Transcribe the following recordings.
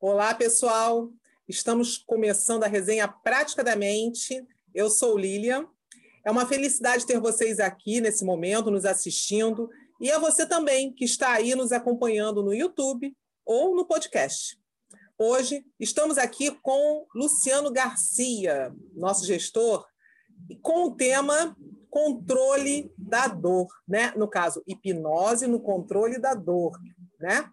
Olá, pessoal. Estamos começando a resenha Prática da Mente. Eu sou Lilian. É uma felicidade ter vocês aqui nesse momento, nos assistindo, e a você também que está aí nos acompanhando no YouTube ou no podcast. Hoje estamos aqui com Luciano Garcia, nosso gestor, com o tema controle da dor, né? No caso, hipnose no controle da dor, né?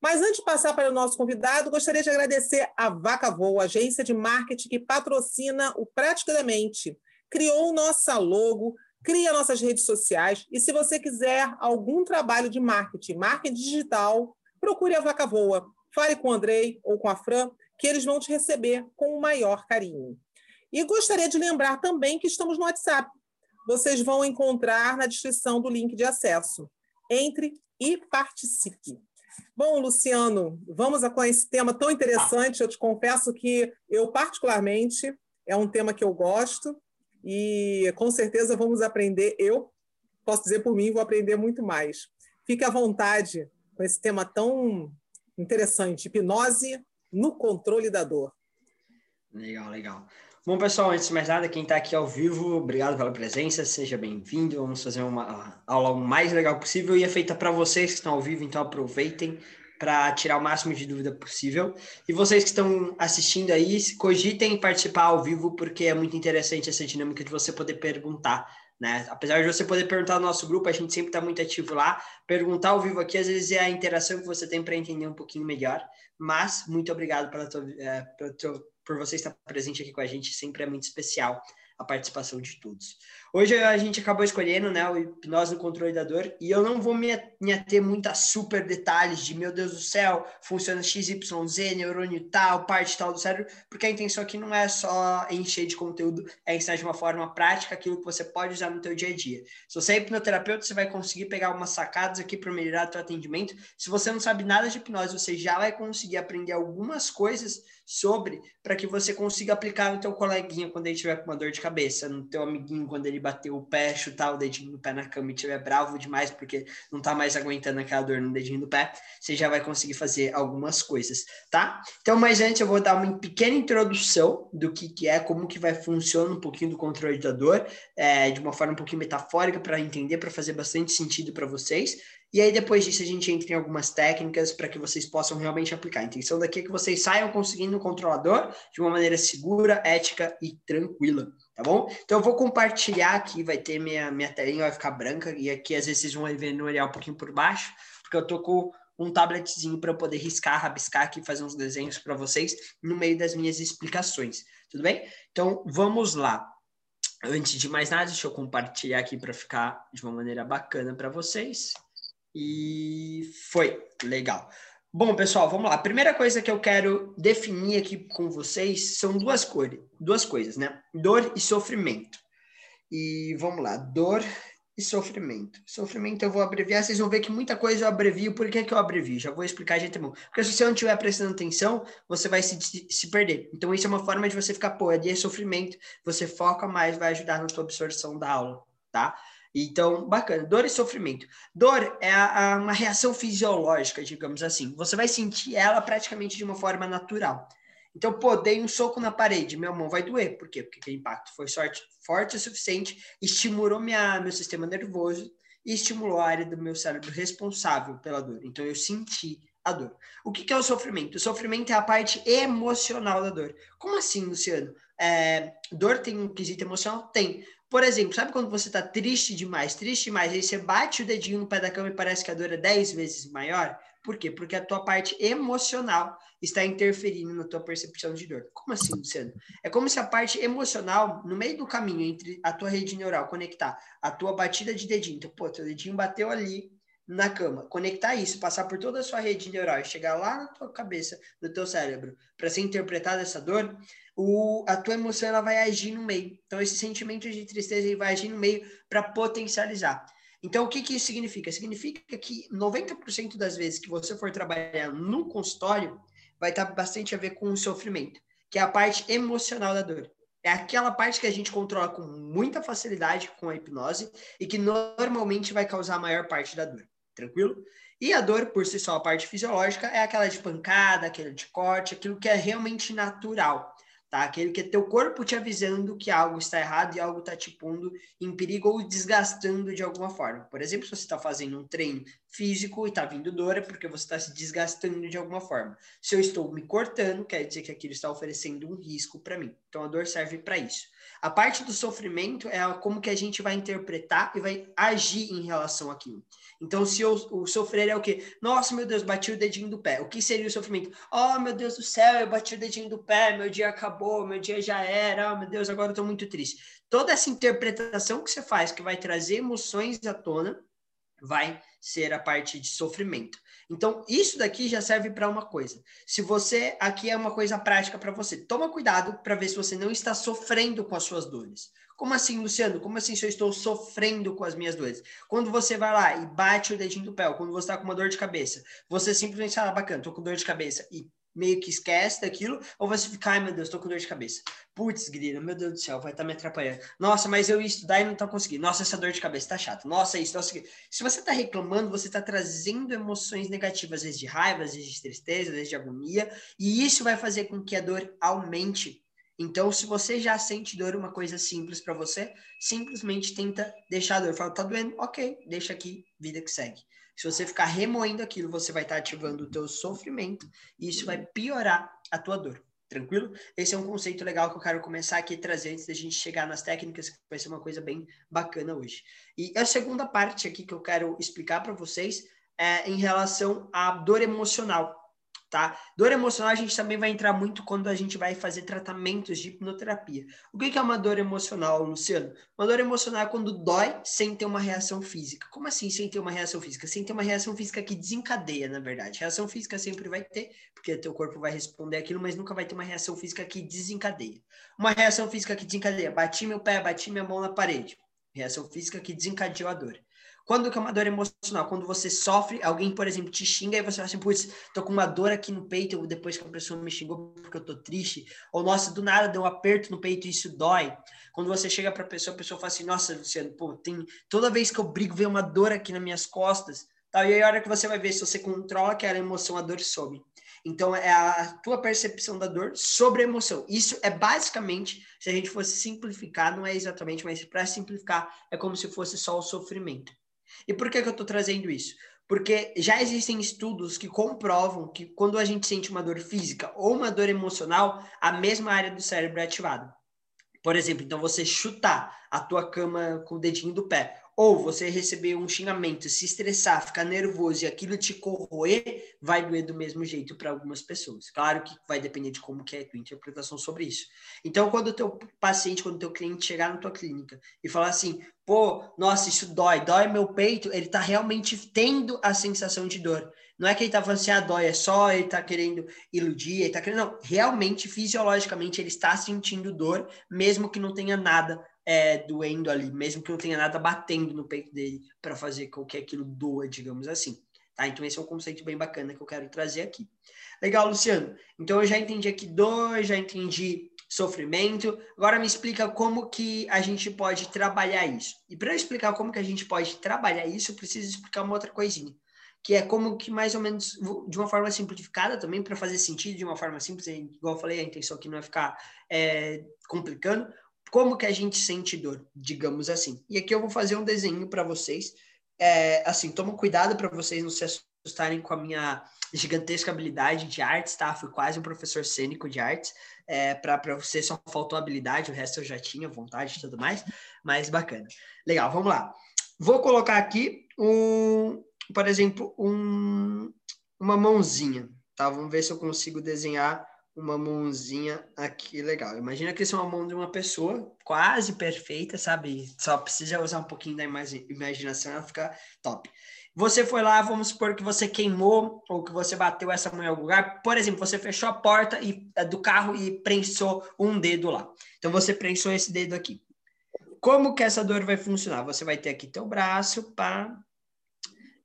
Mas antes de passar para o nosso convidado, gostaria de agradecer a Vaca Voa, agência de marketing que patrocina o Praticamente, criou nossa logo, cria nossas redes sociais e se você quiser algum trabalho de marketing, marketing digital, procure a Vaca Voa. Fale com o Andrei ou com a Fran, que eles vão te receber com o maior carinho. E gostaria de lembrar também que estamos no WhatsApp. Vocês vão encontrar na descrição do link de acesso. Entre e participe. Bom, Luciano, vamos a com esse tema tão interessante. Eu te confesso que eu, particularmente, é um tema que eu gosto e com certeza vamos aprender. Eu posso dizer por mim, vou aprender muito mais. Fique à vontade com esse tema tão interessante: hipnose no controle da dor. Legal, legal. Bom, pessoal, antes de mais nada, quem está aqui ao vivo, obrigado pela presença, seja bem-vindo. Vamos fazer uma aula o mais legal possível e é feita para vocês que estão ao vivo, então aproveitem para tirar o máximo de dúvida possível. E vocês que estão assistindo aí, cogitem participar ao vivo, porque é muito interessante essa dinâmica de você poder perguntar. Né? Apesar de você poder perguntar no nosso grupo, a gente sempre está muito ativo lá. Perguntar ao vivo aqui, às vezes, é a interação que você tem para entender um pouquinho melhor. Mas, muito obrigado pela tua, é, pela tua por você estar presente aqui com a gente, sempre é muito especial a participação de todos. Hoje a gente acabou escolhendo né, o hipnose no controle da dor e eu não vou me, ater muito a super detalhes de meu Deus do céu, funciona XYZ, neurônio tal, parte tal do cérebro, porque a intenção aqui não é só encher de conteúdo, é ensinar de uma forma prática aquilo que você pode usar no teu dia a dia. Se você é hipnoterapeuta, você vai conseguir pegar algumas sacadas aqui para melhorar o teu atendimento. Se você não sabe nada de hipnose, você já vai conseguir aprender algumas coisas sobre para que você consiga aplicar no teu coleguinha quando ele tiver com uma dor de cabeça, no teu amiguinho quando ele bater o pé, chutar o dedinho do pé na cama e estiver bravo demais porque não tá mais aguentando aquela dor no dedinho do pé, você já vai conseguir fazer algumas coisas, tá? Então, mas antes eu vou dar uma pequena introdução do que, que é, como que vai funcionar um pouquinho do controle da dor, é, de uma forma um pouquinho metafórica para entender, para fazer bastante sentido para vocês. E aí, depois disso, a gente entra em algumas técnicas para que vocês possam realmente aplicar. A intenção daqui é que vocês saiam conseguindo o controlador de uma maneira segura, ética e tranquila, tá bom? Então, eu vou compartilhar aqui, vai ter minha, minha telinha, vai ficar branca, e aqui às vezes vocês vão ver no olhar um pouquinho por baixo, porque eu tô com um tabletzinho para poder riscar, rabiscar aqui, fazer uns desenhos para vocês no meio das minhas explicações, tudo bem? Então, vamos lá. Antes de mais nada, deixa eu compartilhar aqui para ficar de uma maneira bacana para vocês. E foi legal. Bom, pessoal, vamos lá. A primeira coisa que eu quero definir aqui com vocês são duas, cores, duas coisas, né? Dor e sofrimento. E vamos lá, dor e sofrimento. Sofrimento eu vou abreviar, vocês vão ver que muita coisa eu abrevio. Por que, que eu abrevio? Já vou explicar de antemão. Porque se você não estiver prestando atenção, você vai se, se perder. Então, isso é uma forma de você ficar, pô, ali é sofrimento, você foca mais, vai ajudar na sua absorção da aula, tá? Então, bacana. Dor e sofrimento. Dor é a, a, uma reação fisiológica, digamos assim. Você vai sentir ela praticamente de uma forma natural. Então, pô, dei um soco na parede, minha mão vai doer. Por quê? Porque o impacto foi sorte, forte o suficiente, estimulou minha, meu sistema nervoso e estimulou a área do meu cérebro responsável pela dor. Então, eu senti a dor. O que, que é o sofrimento? O sofrimento é a parte emocional da dor. Como assim, Luciano? É, dor tem um quesito emocional? Tem. Por exemplo, sabe quando você está triste demais, triste demais, aí você bate o dedinho no pé da cama e parece que a dor é 10 vezes maior? Por quê? Porque a tua parte emocional está interferindo na tua percepção de dor. Como assim, Luciano? É como se a parte emocional, no meio do caminho entre a tua rede neural, conectar a tua batida de dedinho. Então, pô, teu dedinho bateu ali na cama. Conectar isso, passar por toda a sua rede neural e chegar lá na tua cabeça, no teu cérebro, para ser interpretada essa dor, o, a tua emoção ela vai agir no meio. Então, esse sentimento de tristeza ele vai agir no meio para potencializar. Então, o que, que isso significa? Significa que 90% das vezes que você for trabalhar no consultório, vai estar bastante a ver com o sofrimento, que é a parte emocional da dor. É aquela parte que a gente controla com muita facilidade com a hipnose e que normalmente vai causar a maior parte da dor. Tranquilo? E a dor, por si só, a parte fisiológica, é aquela de pancada, aquele de corte, aquilo que é realmente natural tá? Aquele que é teu corpo te avisando que algo está errado e algo está te pondo em perigo ou desgastando de alguma forma. Por exemplo, se você está fazendo um treino físico e está vindo dor, é porque você está se desgastando de alguma forma. Se eu estou me cortando, quer dizer que aquilo está oferecendo um risco para mim. Então a dor serve para isso. A parte do sofrimento é como que a gente vai interpretar e vai agir em relação àquilo. Então, se eu, o sofrer é o quê? Nossa, meu Deus, bati o dedinho do pé. O que seria o sofrimento? Oh, meu Deus do céu, eu bati o dedinho do pé, meu dia acabou, meu dia já era, oh, meu Deus, agora eu tô muito triste. Toda essa interpretação que você faz, que vai trazer emoções à tona, vai ser a parte de sofrimento. Então, isso daqui já serve para uma coisa. Se você aqui é uma coisa prática para você, toma cuidado para ver se você não está sofrendo com as suas dores. Como assim, Luciano? Como assim se eu estou sofrendo com as minhas dores? Quando você vai lá e bate o dedinho do pé, quando você está com uma dor de cabeça, você simplesmente fala, ah, bacana, tô com dor de cabeça e meio que esquece daquilo, ou você fica, ai meu Deus, tô com dor de cabeça. Putz, grila, meu Deus do céu, vai estar tá me atrapalhando. Nossa, mas eu ia estudar e não tô conseguindo. Nossa, essa dor de cabeça tá chata. Nossa, isso, nossa. Se você tá reclamando, você tá trazendo emoções negativas, às vezes de raiva, às vezes de tristeza, às vezes de agonia, e isso vai fazer com que a dor aumente. Então, se você já sente dor, uma coisa simples para você, simplesmente tenta deixar a dor. Fala, tá doendo? Ok, deixa aqui, vida que segue. Se você ficar remoendo aquilo, você vai estar ativando o teu sofrimento e isso vai piorar a tua dor. Tranquilo? Esse é um conceito legal que eu quero começar aqui a trazer antes da gente chegar nas técnicas, que vai ser uma coisa bem bacana hoje. E a segunda parte aqui que eu quero explicar para vocês é em relação à dor emocional tá? Dor emocional a gente também vai entrar muito quando a gente vai fazer tratamentos de hipnoterapia. O que é uma dor emocional, Luciano? Uma dor emocional é quando dói sem ter uma reação física. Como assim sem ter uma reação física? Sem ter uma reação física que desencadeia, na verdade. Reação física sempre vai ter, porque teu corpo vai responder aquilo, mas nunca vai ter uma reação física que desencadeia. Uma reação física que desencadeia, bati meu pé, bati minha mão na parede. Reação física que desencadeou a dor. Quando que é uma dor emocional? Quando você sofre, alguém, por exemplo, te xinga e você fala assim, putz, tô com uma dor aqui no peito depois que a pessoa me xingou porque eu tô triste. Ou, nossa, do nada deu um aperto no peito e isso dói. Quando você chega pra pessoa, a pessoa fala assim, nossa, Luciano, pô, tem... toda vez que eu brigo, vem uma dor aqui nas minhas costas. Tal. E aí, a hora que você vai ver, se você controla aquela emoção, a dor some. Então, é a tua percepção da dor sobre a emoção. Isso é basicamente, se a gente fosse simplificar, não é exatamente, mas para simplificar, é como se fosse só o sofrimento. E por que, que eu estou trazendo isso? Porque já existem estudos que comprovam que quando a gente sente uma dor física ou uma dor emocional, a mesma área do cérebro é ativada. Por exemplo, então você chutar a tua cama com o dedinho do pé ou você receber um xingamento, se estressar, ficar nervoso e aquilo te corroer, vai doer do mesmo jeito para algumas pessoas. Claro que vai depender de como que é a tua interpretação sobre isso. Então, quando o teu paciente, quando o teu cliente chegar na tua clínica e falar assim, pô, nossa, isso dói, dói meu peito, ele está realmente tendo a sensação de dor. Não é que ele está falando assim, ah, dói, é só ele está querendo iludir, ele está querendo. Não, realmente, fisiologicamente, ele está sentindo dor, mesmo que não tenha nada é, doendo ali, mesmo que não tenha nada batendo no peito dele para fazer com que aquilo doa, digamos assim. Tá? Então, esse é um conceito bem bacana que eu quero trazer aqui. Legal, Luciano. Então, eu já entendi aqui dor, já entendi sofrimento. Agora me explica como que a gente pode trabalhar isso. E para explicar como que a gente pode trabalhar isso, eu preciso explicar uma outra coisinha, que é como que mais ou menos de uma forma simplificada também para fazer sentido de uma forma simples, igual eu falei, a intenção aqui não é ficar é, complicando como que a gente sente dor, digamos assim. E aqui eu vou fazer um desenho para vocês. É, assim, toma cuidado para vocês não se assustarem com a minha gigantesca habilidade de artes, tá? Fui quase um professor cênico de artes. É, para você só faltou habilidade, o resto eu já tinha vontade e tudo mais, mas bacana. Legal, vamos lá. Vou colocar aqui um, por exemplo, um, uma mãozinha, tá? Vamos ver se eu consigo desenhar uma mãozinha aqui legal. Imagina que isso é uma mão de uma pessoa quase perfeita, sabe? Só precisa usar um pouquinho da imaginação, ela fica top. Você foi lá, vamos supor que você queimou ou que você bateu essa mão em algum lugar. Por exemplo, você fechou a porta e, eh, do carro e prensou um dedo lá. Então você prensou esse dedo aqui. Como que essa dor vai funcionar? Você vai ter aqui teu braço, pá,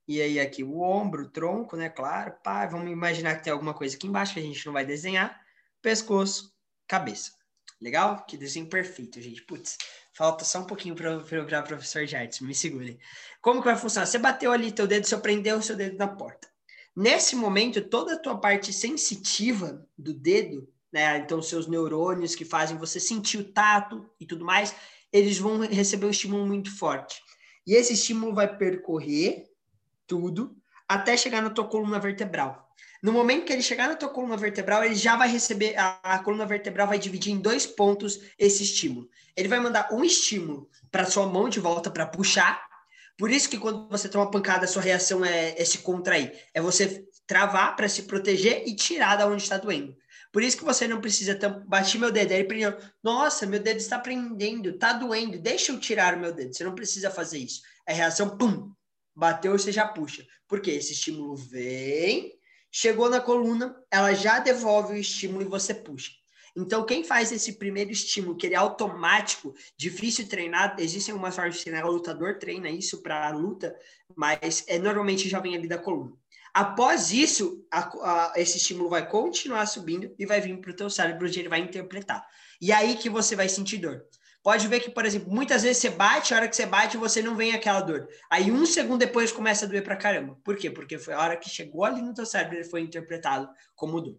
e aí aqui o ombro, o tronco, né? Claro, pá. Vamos imaginar que tem alguma coisa aqui embaixo que a gente não vai desenhar pescoço, cabeça. Legal? Que desenho perfeito, gente. Putz, Falta só um pouquinho para eu virar professor de artes, me segure. Como que vai funcionar? Você bateu ali teu dedo, você prendeu o seu dedo na porta. Nesse momento, toda a tua parte sensitiva do dedo, né? Então, seus neurônios que fazem você sentir o tato e tudo mais, eles vão receber um estímulo muito forte. E esse estímulo vai percorrer tudo até chegar na tua coluna vertebral. No momento que ele chegar na tua coluna vertebral, ele já vai receber, a, a coluna vertebral vai dividir em dois pontos esse estímulo. Ele vai mandar um estímulo para sua mão de volta para puxar. Por isso que quando você toma pancada, a sua reação é, é se contrair. É você travar para se proteger e tirar da onde está doendo. Por isso que você não precisa bater meu dedo. Aí ele prendeu. Nossa, meu dedo está prendendo, está doendo. Deixa eu tirar o meu dedo. Você não precisa fazer isso. É reação, pum, bateu, você já puxa. Porque esse estímulo vem, chegou na coluna, ela já devolve o estímulo e você puxa. Então, quem faz esse primeiro estímulo, que ele é automático, difícil de treinar, existem algumas formas de treinar, o lutador treina isso para a luta, mas é, normalmente já vem ali da coluna. Após isso, a, a, esse estímulo vai continuar subindo e vai vir para o teu cérebro, onde ele vai interpretar. E aí que você vai sentir dor. Pode ver que, por exemplo, muitas vezes você bate, a hora que você bate, você não vem aquela dor. Aí um segundo depois começa a doer pra caramba. Por quê? Porque foi a hora que chegou ali no teu cérebro, ele foi interpretado como dor.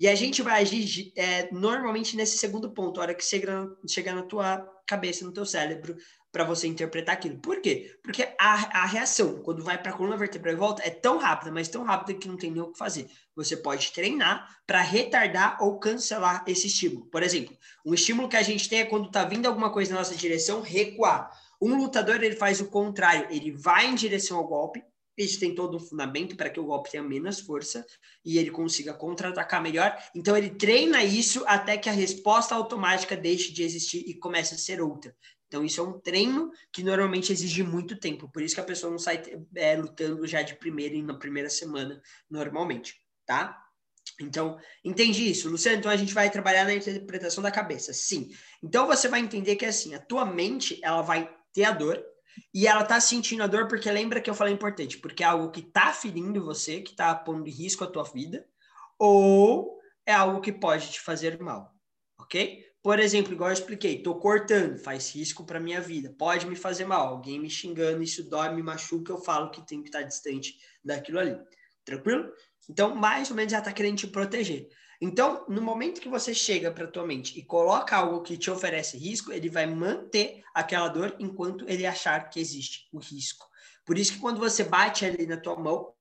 E a gente vai agir é, normalmente nesse segundo ponto, a hora que chega, chega na tua cabeça, no teu cérebro, para você interpretar aquilo. Por quê? Porque a, a reação, quando vai para a coluna vertebral e volta, é tão rápida, mas tão rápida que não tem nem o que fazer. Você pode treinar para retardar ou cancelar esse estímulo. Por exemplo, um estímulo que a gente tem é quando está vindo alguma coisa na nossa direção, recuar. Um lutador, ele faz o contrário, ele vai em direção ao golpe, isso tem todo um fundamento para que o golpe tenha menos força e ele consiga contra-atacar melhor. Então, ele treina isso até que a resposta automática deixe de existir e comece a ser outra. Então, isso é um treino que normalmente exige muito tempo. Por isso que a pessoa não sai é, lutando já de primeira e na primeira semana, normalmente, tá? Então, entendi isso. Luciano, então a gente vai trabalhar na interpretação da cabeça. Sim. Então, você vai entender que, assim, a tua mente, ela vai ter a dor, e ela tá sentindo a dor porque lembra que eu falei importante, porque é algo que tá ferindo você, que tá pondo em risco a tua vida, ou é algo que pode te fazer mal, ok? Por exemplo, igual eu expliquei, tô cortando, faz risco para minha vida, pode me fazer mal, alguém me xingando, isso dói, me machuca, eu falo que tem que estar distante daquilo ali. Tranquilo? Então, mais ou menos já tá querendo te proteger. Então, no momento que você chega para tua mente e coloca algo que te oferece risco, ele vai manter aquela dor enquanto ele achar que existe o risco. Por isso que quando você bate ali na tua mão,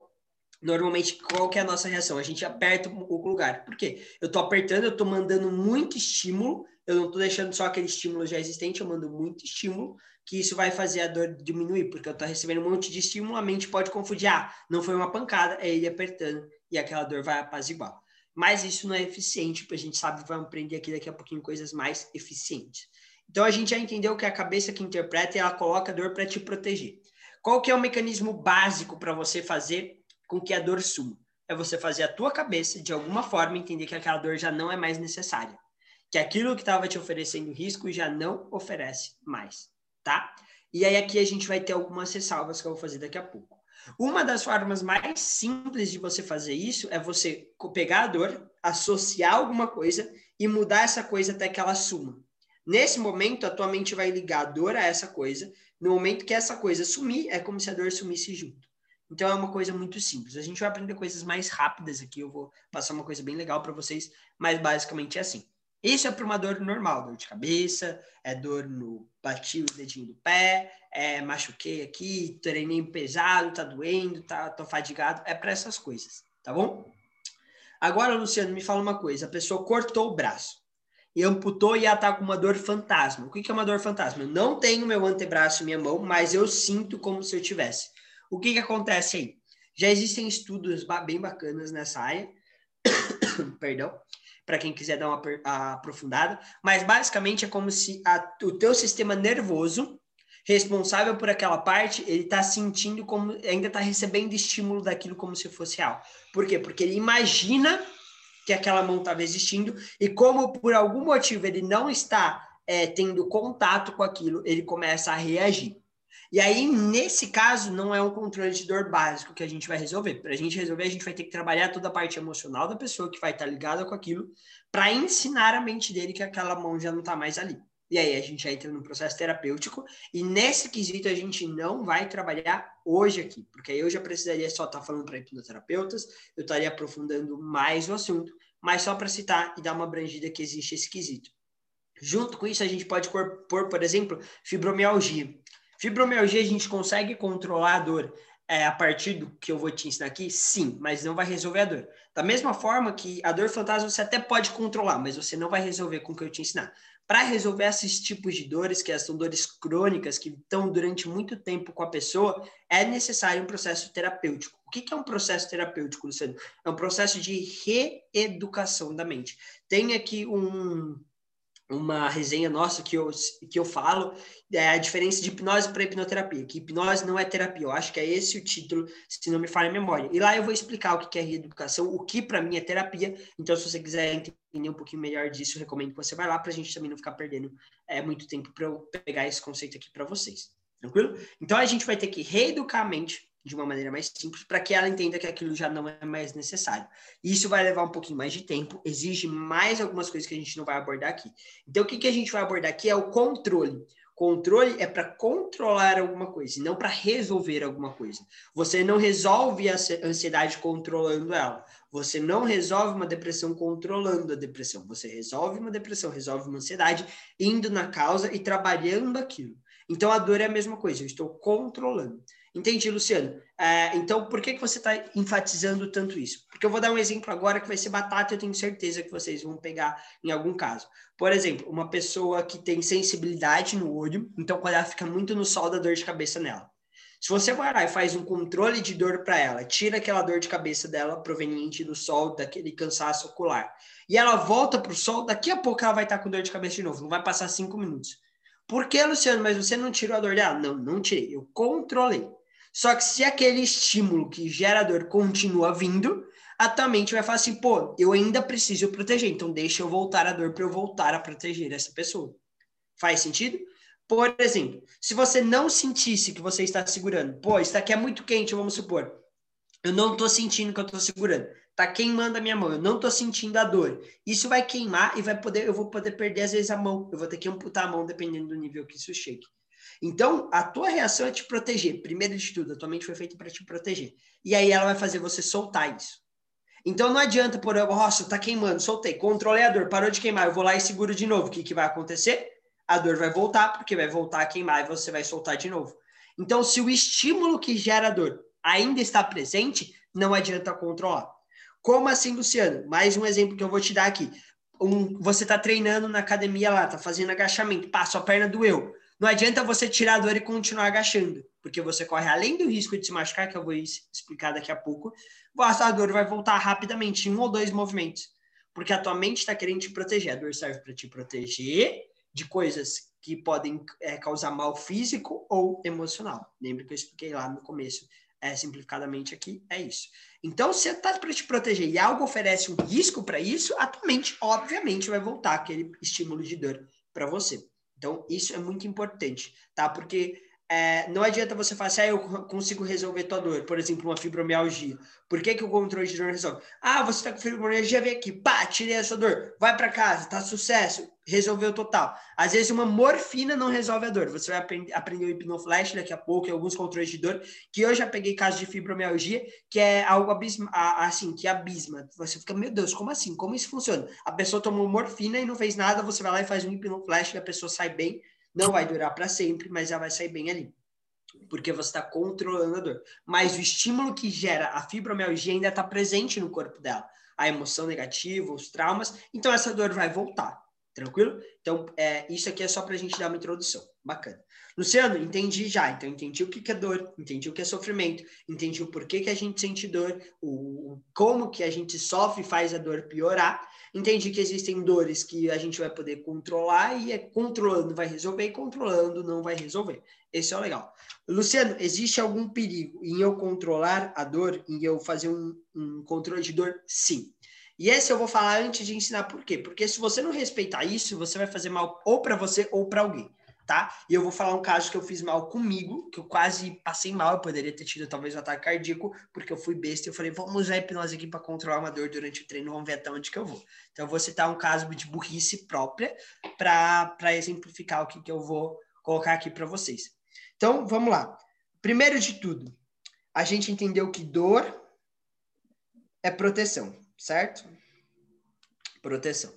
normalmente qual que é a nossa reação? A gente aperta o lugar. Por quê? Eu tô apertando, eu tô mandando muito estímulo eu não estou deixando só aquele estímulo já existente, eu mando muito estímulo, que isso vai fazer a dor diminuir, porque eu estou recebendo um monte de estímulo, a mente pode confundir, ah, não foi uma pancada, é ele apertando, e aquela dor vai apaziguar. Mas isso não é eficiente, porque a gente sabe, vai aprender aqui daqui a pouquinho coisas mais eficientes. Então a gente já entendeu que a cabeça que interpreta ela coloca a dor para te proteger. Qual que é o mecanismo básico para você fazer com que a dor suma? É você fazer a tua cabeça, de alguma forma, entender que aquela dor já não é mais necessária que aquilo que estava te oferecendo risco já não oferece mais, tá? E aí aqui a gente vai ter algumas ressalvas que eu vou fazer daqui a pouco. Uma das formas mais simples de você fazer isso é você pegar a dor, associar alguma coisa e mudar essa coisa até que ela suma. Nesse momento, a tua mente vai ligar a dor a essa coisa. No momento que essa coisa sumir, é como se a dor sumisse junto. Então é uma coisa muito simples. A gente vai aprender coisas mais rápidas aqui. Eu vou passar uma coisa bem legal para vocês, mas basicamente é assim. Isso é para uma dor normal, dor de cabeça, é dor no bati o dedinho do pé, é machuquei aqui, treinei pesado, tá doendo, tá, tô fadigado, é para essas coisas, tá bom? Agora, Luciano, me fala uma coisa, a pessoa cortou o braço e amputou e ela tá com uma dor fantasma. O que, que é uma dor fantasma? Eu não tenho meu antebraço e minha mão, mas eu sinto como se eu tivesse. O que que acontece aí? Já existem estudos bem bacanas nessa área, perdão, para quem quiser dar uma aprofundada, mas basicamente é como se a, o teu sistema nervoso responsável por aquela parte, ele está sentindo como ainda está recebendo estímulo daquilo como se fosse real. Por quê? Porque ele imagina que aquela mão estava existindo e como por algum motivo ele não está é, tendo contato com aquilo, ele começa a reagir. E aí, nesse caso, não é um controle de dor básico que a gente vai resolver. Para a gente resolver, a gente vai ter que trabalhar toda a parte emocional da pessoa que vai estar tá ligada com aquilo, para ensinar a mente dele que aquela mão já não está mais ali. E aí a gente entra no processo terapêutico. E nesse quesito a gente não vai trabalhar hoje aqui, porque aí eu já precisaria só estar tá falando para hipnoterapeutas, eu estaria aprofundando mais o assunto, mas só para citar e dar uma abrangida que existe esse quesito. Junto com isso, a gente pode pôr, por exemplo, fibromialgia. Fibromialgia a gente consegue controlar a dor é, a partir do que eu vou te ensinar aqui? Sim, mas não vai resolver a dor. Da mesma forma que a dor fantasma você até pode controlar, mas você não vai resolver com o que eu te ensinar. Para resolver esses tipos de dores, que são dores crônicas, que estão durante muito tempo com a pessoa, é necessário um processo terapêutico. O que é um processo terapêutico, Luciano? É um processo de reeducação da mente. Tem aqui um, uma resenha nossa que eu, que eu falo, é a diferença de hipnose para hipnoterapia, que hipnose não é terapia, eu acho que é esse o título, se não me falha a memória. E lá eu vou explicar o que é reeducação, o que para mim é terapia, então se você quiser entender um pouquinho melhor disso, recomendo que você vá lá para a gente também não ficar perdendo é, muito tempo para eu pegar esse conceito aqui para vocês, tranquilo? Então a gente vai ter que reeducar a mente, de uma maneira mais simples, para que ela entenda que aquilo já não é mais necessário. Isso vai levar um pouquinho mais de tempo, exige mais algumas coisas que a gente não vai abordar aqui. Então, o que, que a gente vai abordar aqui é o controle. Controle é para controlar alguma coisa, não para resolver alguma coisa. Você não resolve a ansiedade controlando ela. Você não resolve uma depressão controlando a depressão. Você resolve uma depressão, resolve uma ansiedade, indo na causa e trabalhando aquilo. Então, a dor é a mesma coisa, eu estou controlando. Entendi, Luciano. É, então, por que, que você está enfatizando tanto isso? Porque eu vou dar um exemplo agora que vai ser batata, eu tenho certeza que vocês vão pegar em algum caso. Por exemplo, uma pessoa que tem sensibilidade no olho, então quando ela fica muito no sol, dá dor de cabeça nela. Se você vai lá e faz um controle de dor para ela, tira aquela dor de cabeça dela proveniente do sol, daquele cansaço ocular, e ela volta para o sol, daqui a pouco ela vai estar tá com dor de cabeça de novo, não vai passar cinco minutos. Por que, Luciano? Mas você não tirou a dor dela? Não, não tirei, eu controlei. Só que se aquele estímulo que gera dor continua vindo, a tua mente vai falar assim, pô, eu ainda preciso proteger, então deixa eu voltar a dor para eu voltar a proteger essa pessoa. Faz sentido? Por exemplo, se você não sentisse que você está segurando, pô, isso aqui é muito quente, vamos supor. Eu não estou sentindo que eu estou segurando. Tá queimando a minha mão, eu não estou sentindo a dor. Isso vai queimar e vai poder, eu vou poder perder às vezes a mão. Eu vou ter que amputar a mão dependendo do nível que isso chegue. Então, a tua reação é te proteger. Primeiro de tudo, a tua mente foi feita para te proteger. E aí ela vai fazer você soltar isso. Então não adianta por nossa, tá queimando, soltei, controlei a dor, parou de queimar, eu vou lá e seguro de novo. O que, que vai acontecer? A dor vai voltar, porque vai voltar a queimar e você vai soltar de novo. Então, se o estímulo que gera dor ainda está presente, não adianta controlar. Como assim, Luciano? Mais um exemplo que eu vou te dar aqui. Um, você está treinando na academia lá, tá fazendo agachamento, pá, sua perna doeu. Não adianta você tirar a dor e continuar agachando, porque você corre além do risco de se machucar, que eu vou explicar daqui a pouco, a dor vai voltar rapidamente em um ou dois movimentos, porque a tua mente está querendo te proteger. A dor serve para te proteger de coisas que podem é, causar mal físico ou emocional. Lembra que eu expliquei lá no começo, é, simplificadamente aqui, é isso. Então, se está para te proteger e algo oferece um risco para isso, a tua mente, obviamente, vai voltar aquele estímulo de dor para você. Então, isso é muito importante, tá? Porque é, não adianta você falar assim, ah, eu consigo resolver tua dor, por exemplo, uma fibromialgia. Por que, que o controle de dor resolve? Ah, você tá com fibromialgia, vem aqui, pá, tirei essa dor, vai para casa, tá sucesso, resolveu total. Às vezes uma morfina não resolve a dor. Você vai aprender, aprender o hipnoflash daqui a pouco, alguns controles de dor, que eu já peguei casos de fibromialgia, que é algo abisma, assim, que abisma. Você fica, meu Deus, como assim? Como isso funciona? A pessoa tomou morfina e não fez nada, você vai lá e faz um hipnoflash e a pessoa sai bem, não vai durar para sempre, mas já vai sair bem ali. Porque você está controlando a dor. Mas o estímulo que gera a fibromialgia ainda está presente no corpo dela. A emoção negativa, os traumas. Então, essa dor vai voltar. Tranquilo? Então, é, isso aqui é só para a gente dar uma introdução. Bacana. Luciano, entendi já. Então, entendi o que, que é dor, entendi o que é sofrimento, entendi o porquê que a gente sente dor, o, como que a gente sofre e faz a dor piorar. Entendi que existem dores que a gente vai poder controlar e é controlando vai resolver e controlando não vai resolver. Esse é o legal. Luciano, existe algum perigo em eu controlar a dor, em eu fazer um, um controle de dor? Sim. E esse eu vou falar antes de ensinar por quê. Porque se você não respeitar isso, você vai fazer mal ou para você ou para alguém. Tá? E eu vou falar um caso que eu fiz mal comigo, que eu quase passei mal, eu poderia ter tido talvez um ataque cardíaco, porque eu fui besta e eu falei, vamos usar hipnose aqui para controlar uma dor durante o treino, vamos ver até onde que eu vou. Então eu vou citar um caso de burrice própria para exemplificar o que, que eu vou colocar aqui para vocês. Então, vamos lá. Primeiro de tudo, a gente entendeu que dor é proteção, certo? Proteção.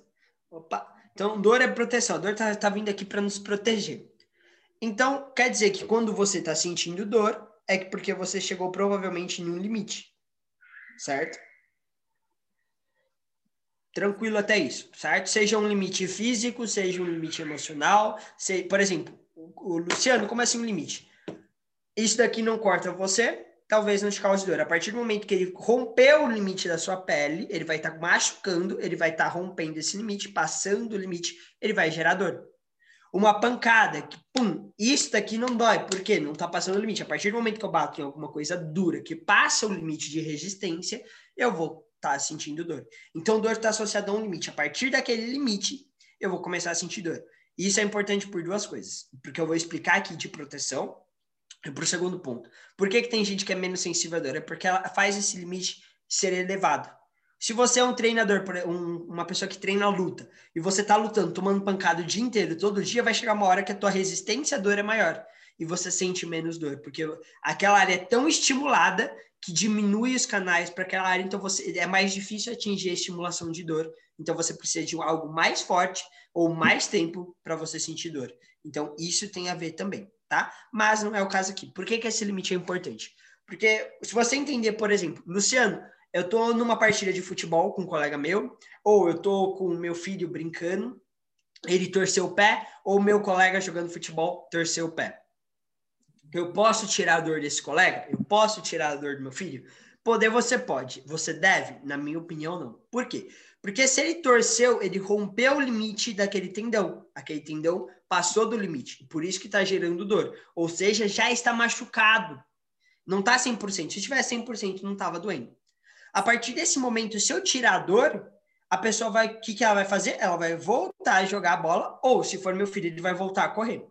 Opa! Então, dor é proteção. A dor está tá vindo aqui para nos proteger. Então, quer dizer que quando você está sentindo dor, é porque você chegou provavelmente em um limite. Certo? Tranquilo até isso, certo? Seja um limite físico, seja um limite emocional. Se, por exemplo, o, Luciano, como é assim um limite? Isso daqui não corta você, talvez não te cause dor. A partir do momento que ele rompeu o limite da sua pele, ele vai estar tá machucando, ele vai estar tá rompendo esse limite, passando o limite, ele vai gerar dor. Uma pancada, que pum, isso daqui não dói, por quê? Não está passando o limite. A partir do momento que eu bato em alguma coisa dura, que passa o limite de resistência, eu vou estar tá sentindo dor. Então, dor está associada a um limite. A partir daquele limite, eu vou começar a sentir dor. Isso é importante por duas coisas. Porque eu vou explicar aqui de proteção, para o segundo ponto. Por que, que tem gente que é menos sensível à dor? É porque ela faz esse limite ser elevado. Se você é um treinador, um, uma pessoa que treina a luta, e você está lutando, tomando pancada o dia inteiro, todo dia, vai chegar uma hora que a tua resistência à dor é maior. E você sente menos dor, porque aquela área é tão estimulada que diminui os canais para aquela área, então você é mais difícil atingir a estimulação de dor. Então você precisa de algo mais forte ou mais tempo para você sentir dor. Então isso tem a ver também tá? Mas não é o caso aqui. Por que, que esse limite é importante? Porque se você entender, por exemplo, Luciano, eu tô numa partida de futebol com um colega meu, ou eu tô com meu filho brincando, ele torceu o pé, ou meu colega jogando futebol torceu o pé. Eu posso tirar a dor desse colega? Eu posso tirar a dor do meu filho? Poder você pode, você deve? Na minha opinião, não. Por quê? Porque se ele torceu, ele rompeu o limite daquele tendão. Aquele tendão passou do limite. Por isso que está gerando dor. Ou seja, já está machucado. Não está 100%. Se tivesse 100%, não estava doendo. A partir desse momento, se eu tirar a dor, a pessoa vai. O que, que ela vai fazer? Ela vai voltar a jogar a bola. Ou, se for meu filho, ele vai voltar a correr.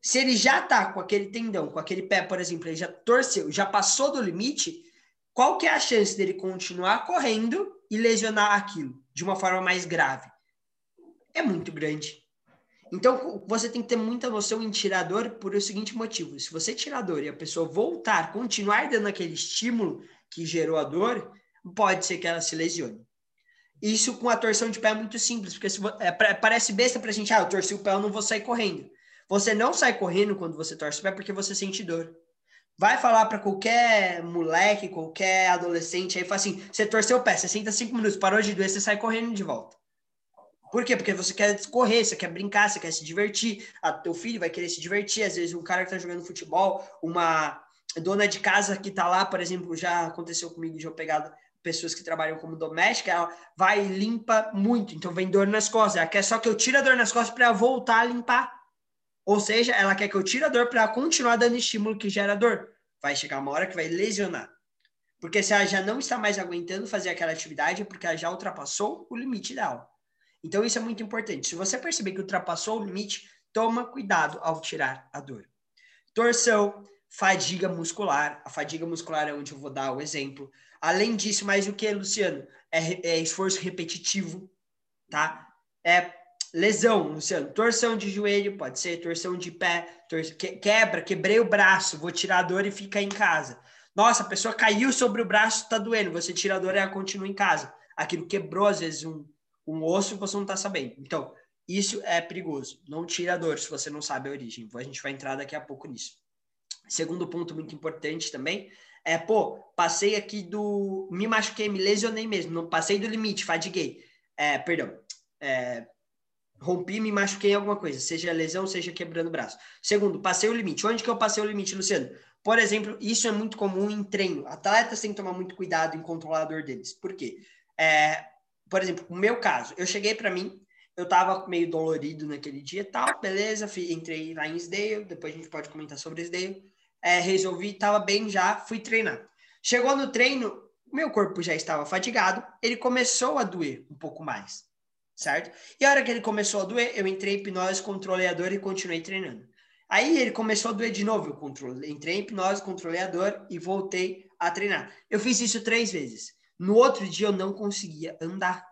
Se ele já está com aquele tendão, com aquele pé, por exemplo, ele já torceu, já passou do limite, qual que é a chance dele continuar correndo e lesionar aquilo de uma forma mais grave? É muito grande. Então, você tem que ter muita noção em tirador por o seguinte motivo: se você tirar dor e a pessoa voltar, continuar dando aquele estímulo que gerou a dor, pode ser que ela se lesione. Isso com a torção de pé é muito simples, porque se, é, parece besta pra gente, ah, eu torci o pé, eu não vou sair correndo. Você não sai correndo quando você torce o pé porque você sente dor. Vai falar para qualquer moleque, qualquer adolescente aí, fala assim: você torceu o pé, você senta cinco minutos, parou de doer, você sai correndo de volta. Por quê? Porque você quer correr, você quer brincar, você quer se divertir. A teu filho vai querer se divertir. Às vezes, um cara que tá jogando futebol, uma dona de casa que tá lá, por exemplo, já aconteceu comigo de eu pegar pessoas que trabalham como doméstica, ela vai e limpa muito, então vem dor nas costas. Ela quer só que eu tire a dor nas costas para voltar a limpar. Ou seja, ela quer que eu tire a dor para continuar dando estímulo que gera dor. Vai chegar uma hora que vai lesionar. Porque se ela já não está mais aguentando fazer aquela atividade, é porque ela já ultrapassou o limite dela. Então isso é muito importante. Se você perceber que ultrapassou o limite, toma cuidado ao tirar a dor. Torção, fadiga muscular. A fadiga muscular é onde eu vou dar o exemplo. Além disso, mais o que, Luciano? É, é esforço repetitivo, tá? É lesão, Luciano, torção de joelho, pode ser torção de pé, tor que, quebra, quebrei o braço, vou tirar a dor e fica em casa. Nossa, a pessoa caiu sobre o braço, tá doendo, você tira a dor e ela continua em casa. Aquilo quebrou, às vezes, um, um osso e você não tá sabendo. Então, isso é perigoso. Não tira a dor se você não sabe a origem. A gente vai entrar daqui a pouco nisso. Segundo ponto muito importante também é, pô, passei aqui do. Me machuquei, me lesionei mesmo. Não passei do limite, fadiguei. É, perdão. É, rompi, me machuquei em alguma coisa, seja lesão, seja quebrando o braço. Segundo, passei o limite. Onde que eu passei o limite, Luciano? Por exemplo, isso é muito comum em treino. Atletas têm que tomar muito cuidado em controlar a dor deles. Por quê? É, por exemplo, o meu caso, eu cheguei para mim, eu tava meio dolorido naquele dia tal, beleza, fui, entrei lá em Isdale, depois a gente pode comentar sobre Isdale, é, resolvi, tava bem já, fui treinar. Chegou no treino, meu corpo já estava fatigado, ele começou a doer um pouco mais. certo? E a hora que ele começou a doer, eu entrei em hipnose, controlei a dor e continuei treinando. Aí ele começou a doer de novo, eu controlei, entrei em hipnose, controlei a dor e voltei a treinar. Eu fiz isso três vezes. No outro dia eu não conseguia andar.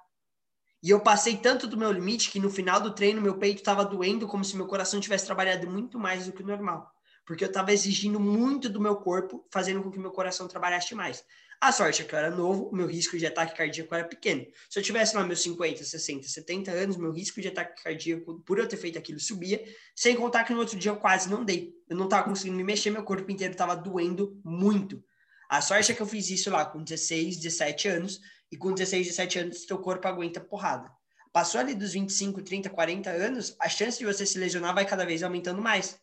E eu passei tanto do meu limite que no final do treino meu peito estava doendo como se meu coração tivesse trabalhado muito mais do que o normal. Porque eu estava exigindo muito do meu corpo, fazendo com que meu coração trabalhasse mais. A sorte é que eu era novo, o meu risco de ataque cardíaco era pequeno. Se eu tivesse lá meus 50, 60, 70 anos, meu risco de ataque cardíaco, por eu ter feito aquilo, subia. Sem contar que no outro dia eu quase não dei. Eu não estava conseguindo me mexer, meu corpo inteiro estava doendo muito. A sorte é que eu fiz isso lá com 16, 17 anos, e com 16, 17 anos, teu corpo aguenta porrada. Passou ali dos 25, 30, 40 anos, a chance de você se lesionar vai cada vez aumentando mais.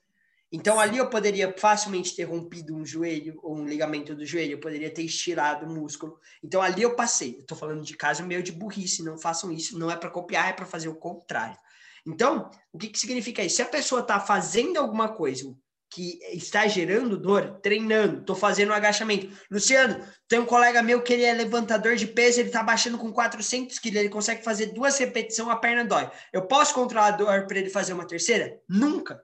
Então ali eu poderia facilmente ter rompido um joelho ou um ligamento do joelho, eu poderia ter estirado o músculo. Então ali eu passei. Tô falando de caso meio de burrice, não façam isso, não é para copiar, é para fazer o contrário. Então, o que, que significa isso? Se a pessoa está fazendo alguma coisa que está gerando dor, treinando, estou fazendo um agachamento. Luciano, tem um colega meu que ele é levantador de peso, ele está baixando com 400 quilos, ele consegue fazer duas repetições, a perna dói. Eu posso controlar a dor para ele fazer uma terceira? Nunca.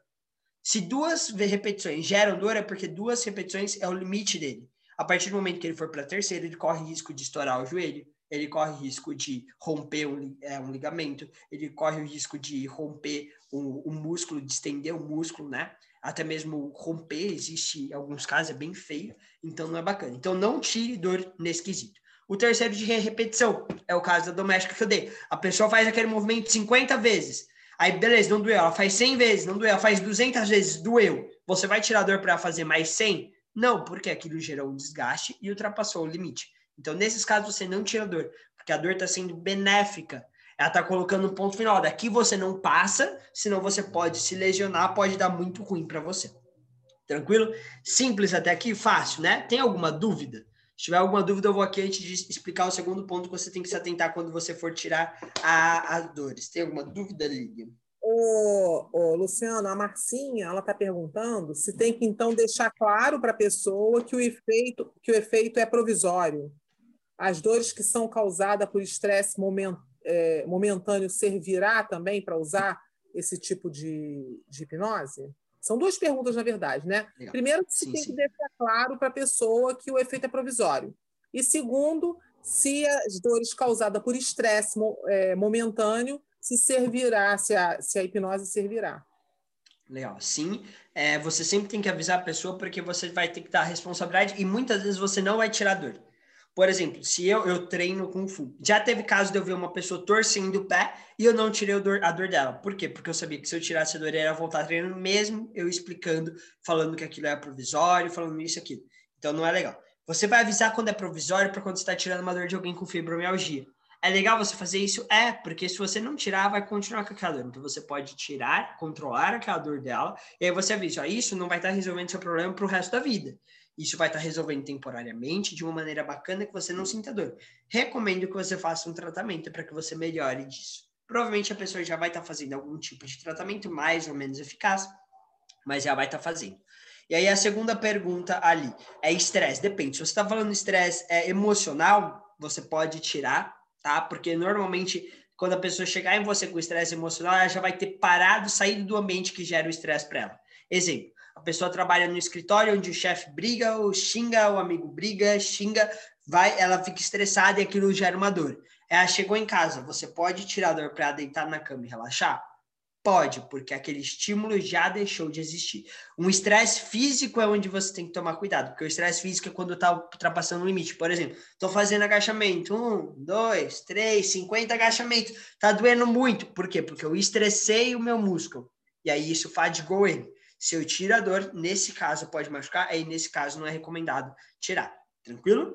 Se duas repetições geram dor, é porque duas repetições é o limite dele. A partir do momento que ele for para a terceira, ele corre risco de estourar o joelho, ele corre risco de romper um, é, um ligamento, ele corre o risco de romper o, o músculo, de estender o músculo, né? Até mesmo romper, existe alguns casos, é bem feio, então não é bacana. Então não tire dor nesse quesito. O terceiro de repetição é o caso da doméstica que eu dei. A pessoa faz aquele movimento 50 vezes. Aí, beleza, não doeu. Ela faz 100 vezes, não doeu. Ela faz 200 vezes, doeu. Você vai tirar dor para fazer mais 100? Não, porque aquilo gerou um desgaste e ultrapassou o limite. Então, nesses casos, você não tira dor, porque a dor está sendo benéfica. Ela está colocando um ponto final. Daqui você não passa, senão você pode se lesionar, pode dar muito ruim para você. Tranquilo? Simples até aqui, fácil, né? Tem alguma dúvida? Se tiver alguma dúvida, eu vou aqui antes de explicar o segundo ponto que você tem que se atentar quando você for tirar a, as dores. Tem alguma dúvida, Lívia? Ô, ô, Luciano, a Marcinha, ela está perguntando se tem que então deixar claro para a pessoa que o efeito que o efeito é provisório. As dores que são causadas por estresse moment, é, momentâneo servirá também para usar esse tipo de, de hipnose? São duas perguntas, na verdade, né? Legal. Primeiro, se sim, tem sim. que deixar claro para a pessoa que o efeito é provisório. E segundo, se as dores causadas por estresse é, momentâneo se servirá, se a, se a hipnose servirá. Legal. Sim, é, você sempre tem que avisar a pessoa porque você vai ter que dar responsabilidade e muitas vezes você não vai tirar dor. Por exemplo, se eu, eu treino Kung Fu, já teve caso de eu ver uma pessoa torcendo o pé e eu não tirei dor, a dor dela. Por quê? Porque eu sabia que se eu tirasse a dor, ela ia voltar treinando, mesmo eu explicando, falando que aquilo é provisório, falando isso e aquilo. Então não é legal. Você vai avisar quando é provisório para quando você está tirando uma dor de alguém com fibromialgia. É legal você fazer isso? É, porque se você não tirar, vai continuar com aquela dor. Então você pode tirar, controlar aquela dor dela, e aí você avisa, ó, isso não vai estar tá resolvendo seu problema para o resto da vida. Isso vai estar resolvendo temporariamente, de uma maneira bacana que você não sinta dor. Recomendo que você faça um tratamento para que você melhore disso. Provavelmente a pessoa já vai estar fazendo algum tipo de tratamento mais ou menos eficaz, mas já vai estar fazendo. E aí a segunda pergunta ali é estresse. Depende. Se você está falando estresse é, emocional, você pode tirar, tá? Porque normalmente quando a pessoa chegar em você com estresse emocional, ela já vai ter parado, saído do ambiente que gera o estresse para ela. Exemplo, a pessoa trabalha no escritório onde o chefe briga, ou xinga, o amigo briga, xinga, vai, ela fica estressada e aquilo gera uma dor. Ela chegou em casa, você pode tirar a dor para deitar na cama e relaxar? Pode, porque aquele estímulo já deixou de existir. Um estresse físico é onde você tem que tomar cuidado, porque o estresse físico é quando está ultrapassando o limite. Por exemplo, estou fazendo agachamento, um, dois, três, cinquenta agachamentos, está doendo muito. Por quê? Porque eu estressei o meu músculo. E aí isso fadigou ele. Se eu tiro a dor, nesse caso pode machucar, aí nesse caso não é recomendado tirar. Tranquilo?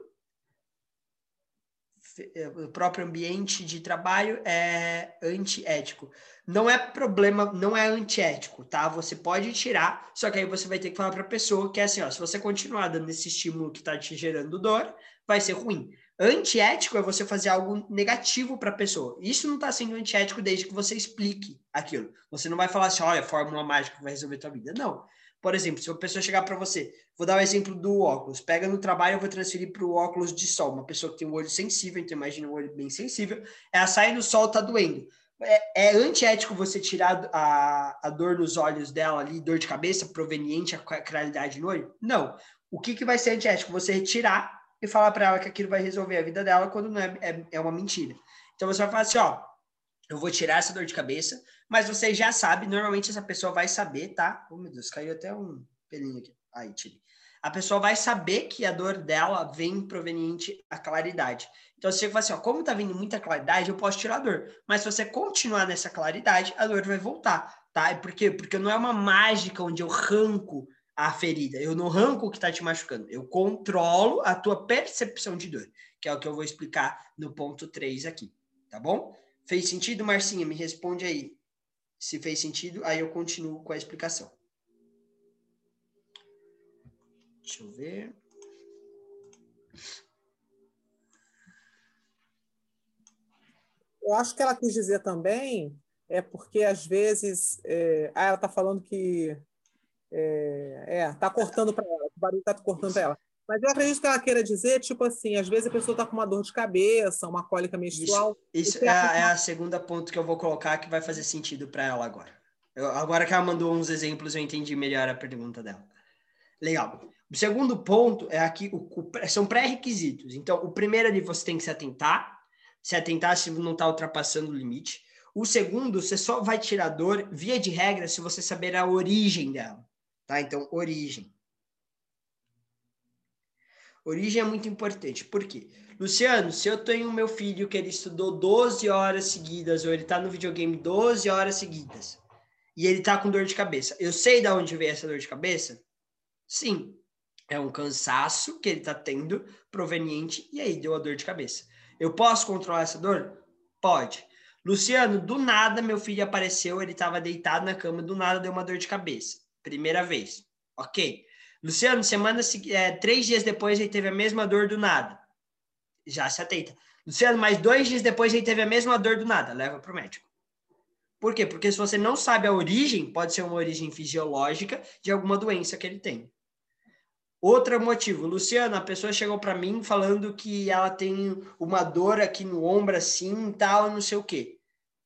É, o próprio ambiente de trabalho é antiético. Não é problema, não é antiético, tá? Você pode tirar, só que aí você vai ter que falar para a pessoa que é assim, ó, se você continuar dando esse estímulo que está te gerando dor, vai ser ruim. Antiético é você fazer algo negativo para a pessoa. Isso não está sendo antiético desde que você explique aquilo. Você não vai falar assim, olha, fórmula mágica vai resolver tua vida. Não. Por exemplo, se uma pessoa chegar para você, vou dar o um exemplo do óculos. Pega no trabalho, eu vou transferir para o óculos de sol. Uma pessoa que tem um olho sensível, então imagina um olho bem sensível, ela sai no sol, tá doendo. é, é antiético você tirar a, a dor nos olhos dela ali, dor de cabeça proveniente à claridade no olho? Não. O que, que vai ser antiético? Você retirar e falar para ela que aquilo vai resolver a vida dela quando não é, é, é, uma mentira. Então você vai falar assim, ó, eu vou tirar essa dor de cabeça, mas você já sabe, normalmente essa pessoa vai saber, tá? Oh, meu Deus, caiu até um pelinho aqui. Aí, tirei. A pessoa vai saber que a dor dela vem proveniente à claridade. Então você fala assim, ó, como tá vindo muita claridade, eu posso tirar a dor. Mas se você continuar nessa claridade, a dor vai voltar, tá? Por quê? Porque não é uma mágica onde eu arranco a ferida. Eu não arranco o que está te machucando. Eu controlo a tua percepção de dor, que é o que eu vou explicar no ponto 3 aqui, tá bom? Fez sentido, Marcinha? Me responde aí. Se fez sentido, aí eu continuo com a explicação. Deixa eu ver. Eu acho que ela quis dizer também é porque às vezes é, ah, ela está falando que é, é tá cortando para ela, o barulho está cortando para ela. Mas eu acredito que ela queira dizer, tipo assim, às vezes a pessoa está com uma dor de cabeça, uma cólica menstrual. Isso, isso é, a, é a segunda ponto que eu vou colocar que vai fazer sentido para ela agora. Eu, agora que ela mandou uns exemplos, eu entendi melhor a pergunta dela. Legal. O segundo ponto é aqui, o, o, são pré-requisitos. Então, o primeiro ali você tem que se atentar, se atentar se não está ultrapassando o limite. O segundo, você só vai tirar dor, via de regra, se você saber a origem dela. Tá? Então, origem. Origem é muito importante. Por quê? Luciano, se eu tenho meu filho que ele estudou 12 horas seguidas, ou ele está no videogame 12 horas seguidas, e ele está com dor de cabeça, eu sei de onde veio essa dor de cabeça? Sim. É um cansaço que ele está tendo proveniente, e aí deu a dor de cabeça. Eu posso controlar essa dor? Pode. Luciano, do nada meu filho apareceu, ele estava deitado na cama, do nada deu uma dor de cabeça. Primeira vez. Ok. Luciano, semana é, três dias depois ele teve a mesma dor do nada. Já se atenta. Luciano, mais dois dias depois ele teve a mesma dor do nada. Leva para o médico. Por quê? Porque se você não sabe a origem, pode ser uma origem fisiológica de alguma doença que ele tem. Outro motivo, Luciana, a pessoa chegou para mim falando que ela tem uma dor aqui no ombro assim, tal, não sei o quê.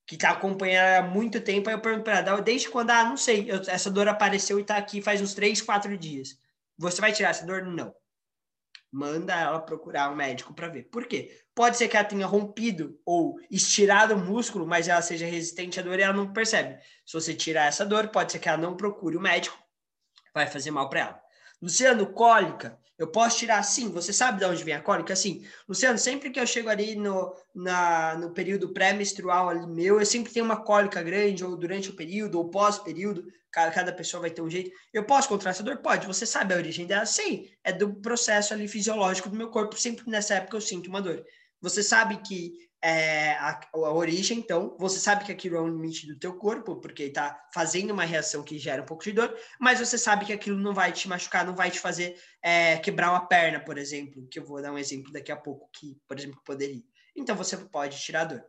Que tá acompanhando há muito tempo. Aí eu pergunto para ela, desde quando? Ah, não sei. Eu, essa dor apareceu e tá aqui faz uns três, quatro dias. Você vai tirar essa dor? Não. Manda ela procurar um médico para ver. Por quê? Pode ser que ela tenha rompido ou estirado o músculo, mas ela seja resistente à dor e ela não percebe. Se você tirar essa dor, pode ser que ela não procure o médico, vai fazer mal para ela. Luciano, cólica. Eu posso tirar sim. Você sabe de onde vem a cólica? Sim. Luciano, sempre que eu chego ali no, na, no período pré-menstrual ali meu, eu sempre tenho uma cólica grande, ou durante o período, ou pós-período. Cada, cada pessoa vai ter um jeito. Eu posso controlar essa dor? Pode. Você sabe a origem dela? Sim. É do processo ali fisiológico do meu corpo. Sempre nessa época eu sinto uma dor. Você sabe que é, a, a, origem, então, você sabe que aquilo é um limite do teu corpo, porque está fazendo uma reação que gera um pouco de dor, mas você sabe que aquilo não vai te machucar, não vai te fazer é, quebrar uma perna, por exemplo, que eu vou dar um exemplo daqui a pouco, que, por exemplo, poderia. Então, você pode tirar a dor.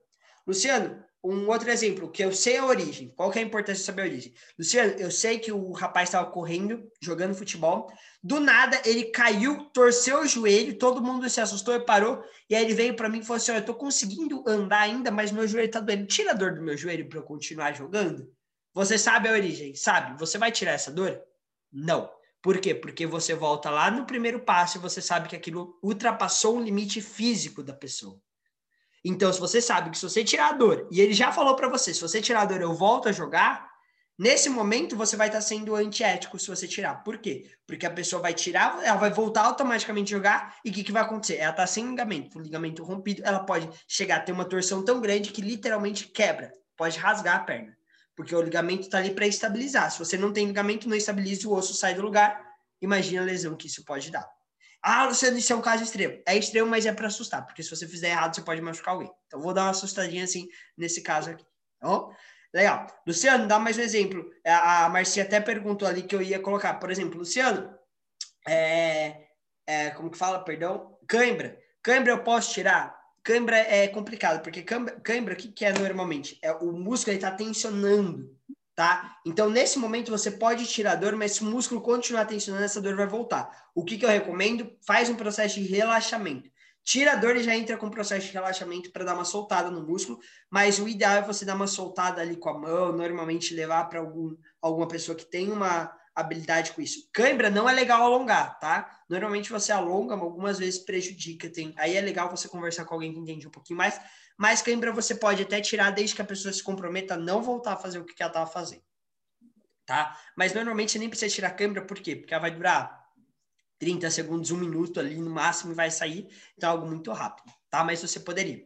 Luciano, um outro exemplo, que eu sei a origem. Qual que é a importância de saber a origem? Luciano, eu sei que o rapaz estava correndo, jogando futebol. Do nada, ele caiu, torceu o joelho, todo mundo se assustou e parou. E aí ele veio para mim e falou assim: Eu tô conseguindo andar ainda, mas meu joelho tá doendo. Tira a dor do meu joelho para eu continuar jogando. Você sabe a origem? Sabe? Você vai tirar essa dor? Não. Por quê? Porque você volta lá no primeiro passo e você sabe que aquilo ultrapassou um limite físico da pessoa. Então, se você sabe que se você tirar a dor, e ele já falou para você, se você tirar a dor, eu volto a jogar, nesse momento você vai estar tá sendo antiético se você tirar. Por quê? Porque a pessoa vai tirar, ela vai voltar automaticamente a jogar, e o que, que vai acontecer? Ela está sem ligamento, o ligamento rompido, ela pode chegar a ter uma torção tão grande que literalmente quebra, pode rasgar a perna. Porque o ligamento está ali para estabilizar. Se você não tem ligamento, não estabiliza, o osso sai do lugar. Imagina a lesão que isso pode dar. Ah, Luciano, isso é um caso extremo. É extremo, mas é para assustar, porque se você fizer errado, você pode machucar alguém. Então, vou dar uma assustadinha assim nesse caso aqui. Tá bom? Legal. Luciano, dá mais um exemplo. A Marcia até perguntou ali que eu ia colocar. Por exemplo, Luciano, é, é, como que fala, perdão? Cãibra. Cãibra eu posso tirar? Cãibra é complicado, porque cãibra, o que, que é normalmente? É o músculo está tensionando tá? Então, nesse momento, você pode tirar a dor, mas se o músculo continuar tensionando, essa dor vai voltar. O que, que eu recomendo? Faz um processo de relaxamento. Tira a dor e já entra com o processo de relaxamento para dar uma soltada no músculo, mas o ideal é você dar uma soltada ali com a mão, normalmente levar para algum, alguma pessoa que tem uma habilidade com isso. Cãibra não é legal alongar, tá? Normalmente você alonga, mas algumas vezes prejudica. Tem, aí é legal você conversar com alguém que entende um pouquinho mais, mas cãibra você pode até tirar desde que a pessoa se comprometa a não voltar a fazer o que ela estava fazendo, tá? Mas normalmente você nem precisa tirar cãibra, por quê? Porque ela vai durar 30 segundos, um minuto ali no máximo e vai sair. Então, é algo muito rápido, tá? Mas você poderia.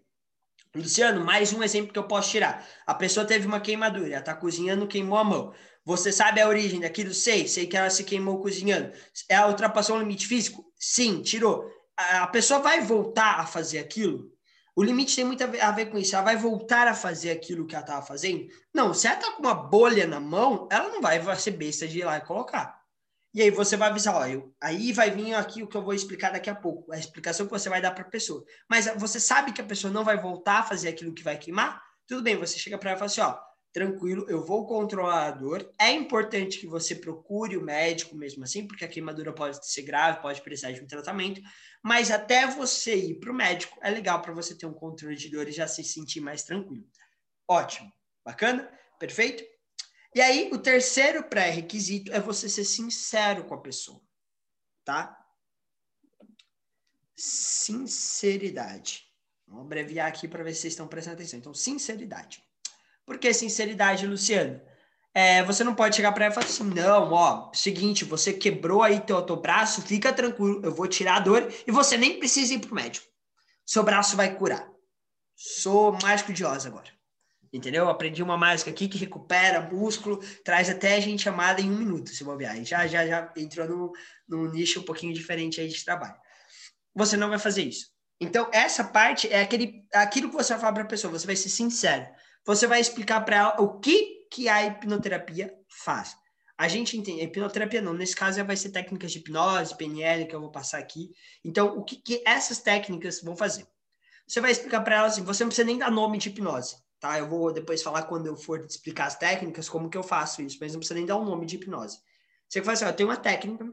Luciano, mais um exemplo que eu posso tirar. A pessoa teve uma queimadura, ela tá cozinhando, queimou a mão. Você sabe a origem daquilo? Sei, sei que ela se queimou cozinhando. Ela ultrapassou o limite físico? Sim, tirou. A pessoa vai voltar a fazer aquilo? O limite tem muito a ver com isso. Ela vai voltar a fazer aquilo que ela estava fazendo? Não, se ela tá com uma bolha na mão, ela não vai ser besta de ir lá e colocar. E aí você vai avisar, ó, eu, aí vai vir aqui o que eu vou explicar daqui a pouco, a explicação que você vai dar para a pessoa. Mas você sabe que a pessoa não vai voltar a fazer aquilo que vai queimar? Tudo bem, você chega para ela e fala assim, ó, tranquilo, eu vou controlar a dor. É importante que você procure o médico mesmo assim, porque a queimadura pode ser grave, pode precisar de um tratamento, mas até você ir para o médico, é legal para você ter um controle de dor e já se sentir mais tranquilo. Ótimo, bacana, perfeito? E aí, o terceiro pré-requisito é você ser sincero com a pessoa, tá? Sinceridade. Vamos abreviar aqui para ver se vocês estão prestando atenção. Então, sinceridade. Por que sinceridade, Luciano? É, você não pode chegar para ela e falar assim, não, ó, seguinte, você quebrou aí teu, teu braço, fica tranquilo, eu vou tirar a dor e você nem precisa ir pro médico. Seu braço vai curar. Sou mágico de Oz agora entendeu? Aprendi uma mágica aqui que recupera músculo, traz até gente amada em um minuto, se bobear. Já, já, já entrou num, num nicho um pouquinho diferente aí de trabalho. Você não vai fazer isso. Então, essa parte é aquele, aquilo que você vai falar para a pessoa, você vai ser sincero. Você vai explicar para ela o que, que a hipnoterapia faz. A gente entende, a hipnoterapia não, nesse caso vai ser técnicas de hipnose, PNL, que eu vou passar aqui. Então, o que, que essas técnicas vão fazer? Você vai explicar para ela assim, você não precisa nem dar nome de hipnose tá? Eu vou depois falar quando eu for explicar as técnicas, como que eu faço isso, mas não precisa nem dar um nome de hipnose. Você fala assim, ó, tenho uma técnica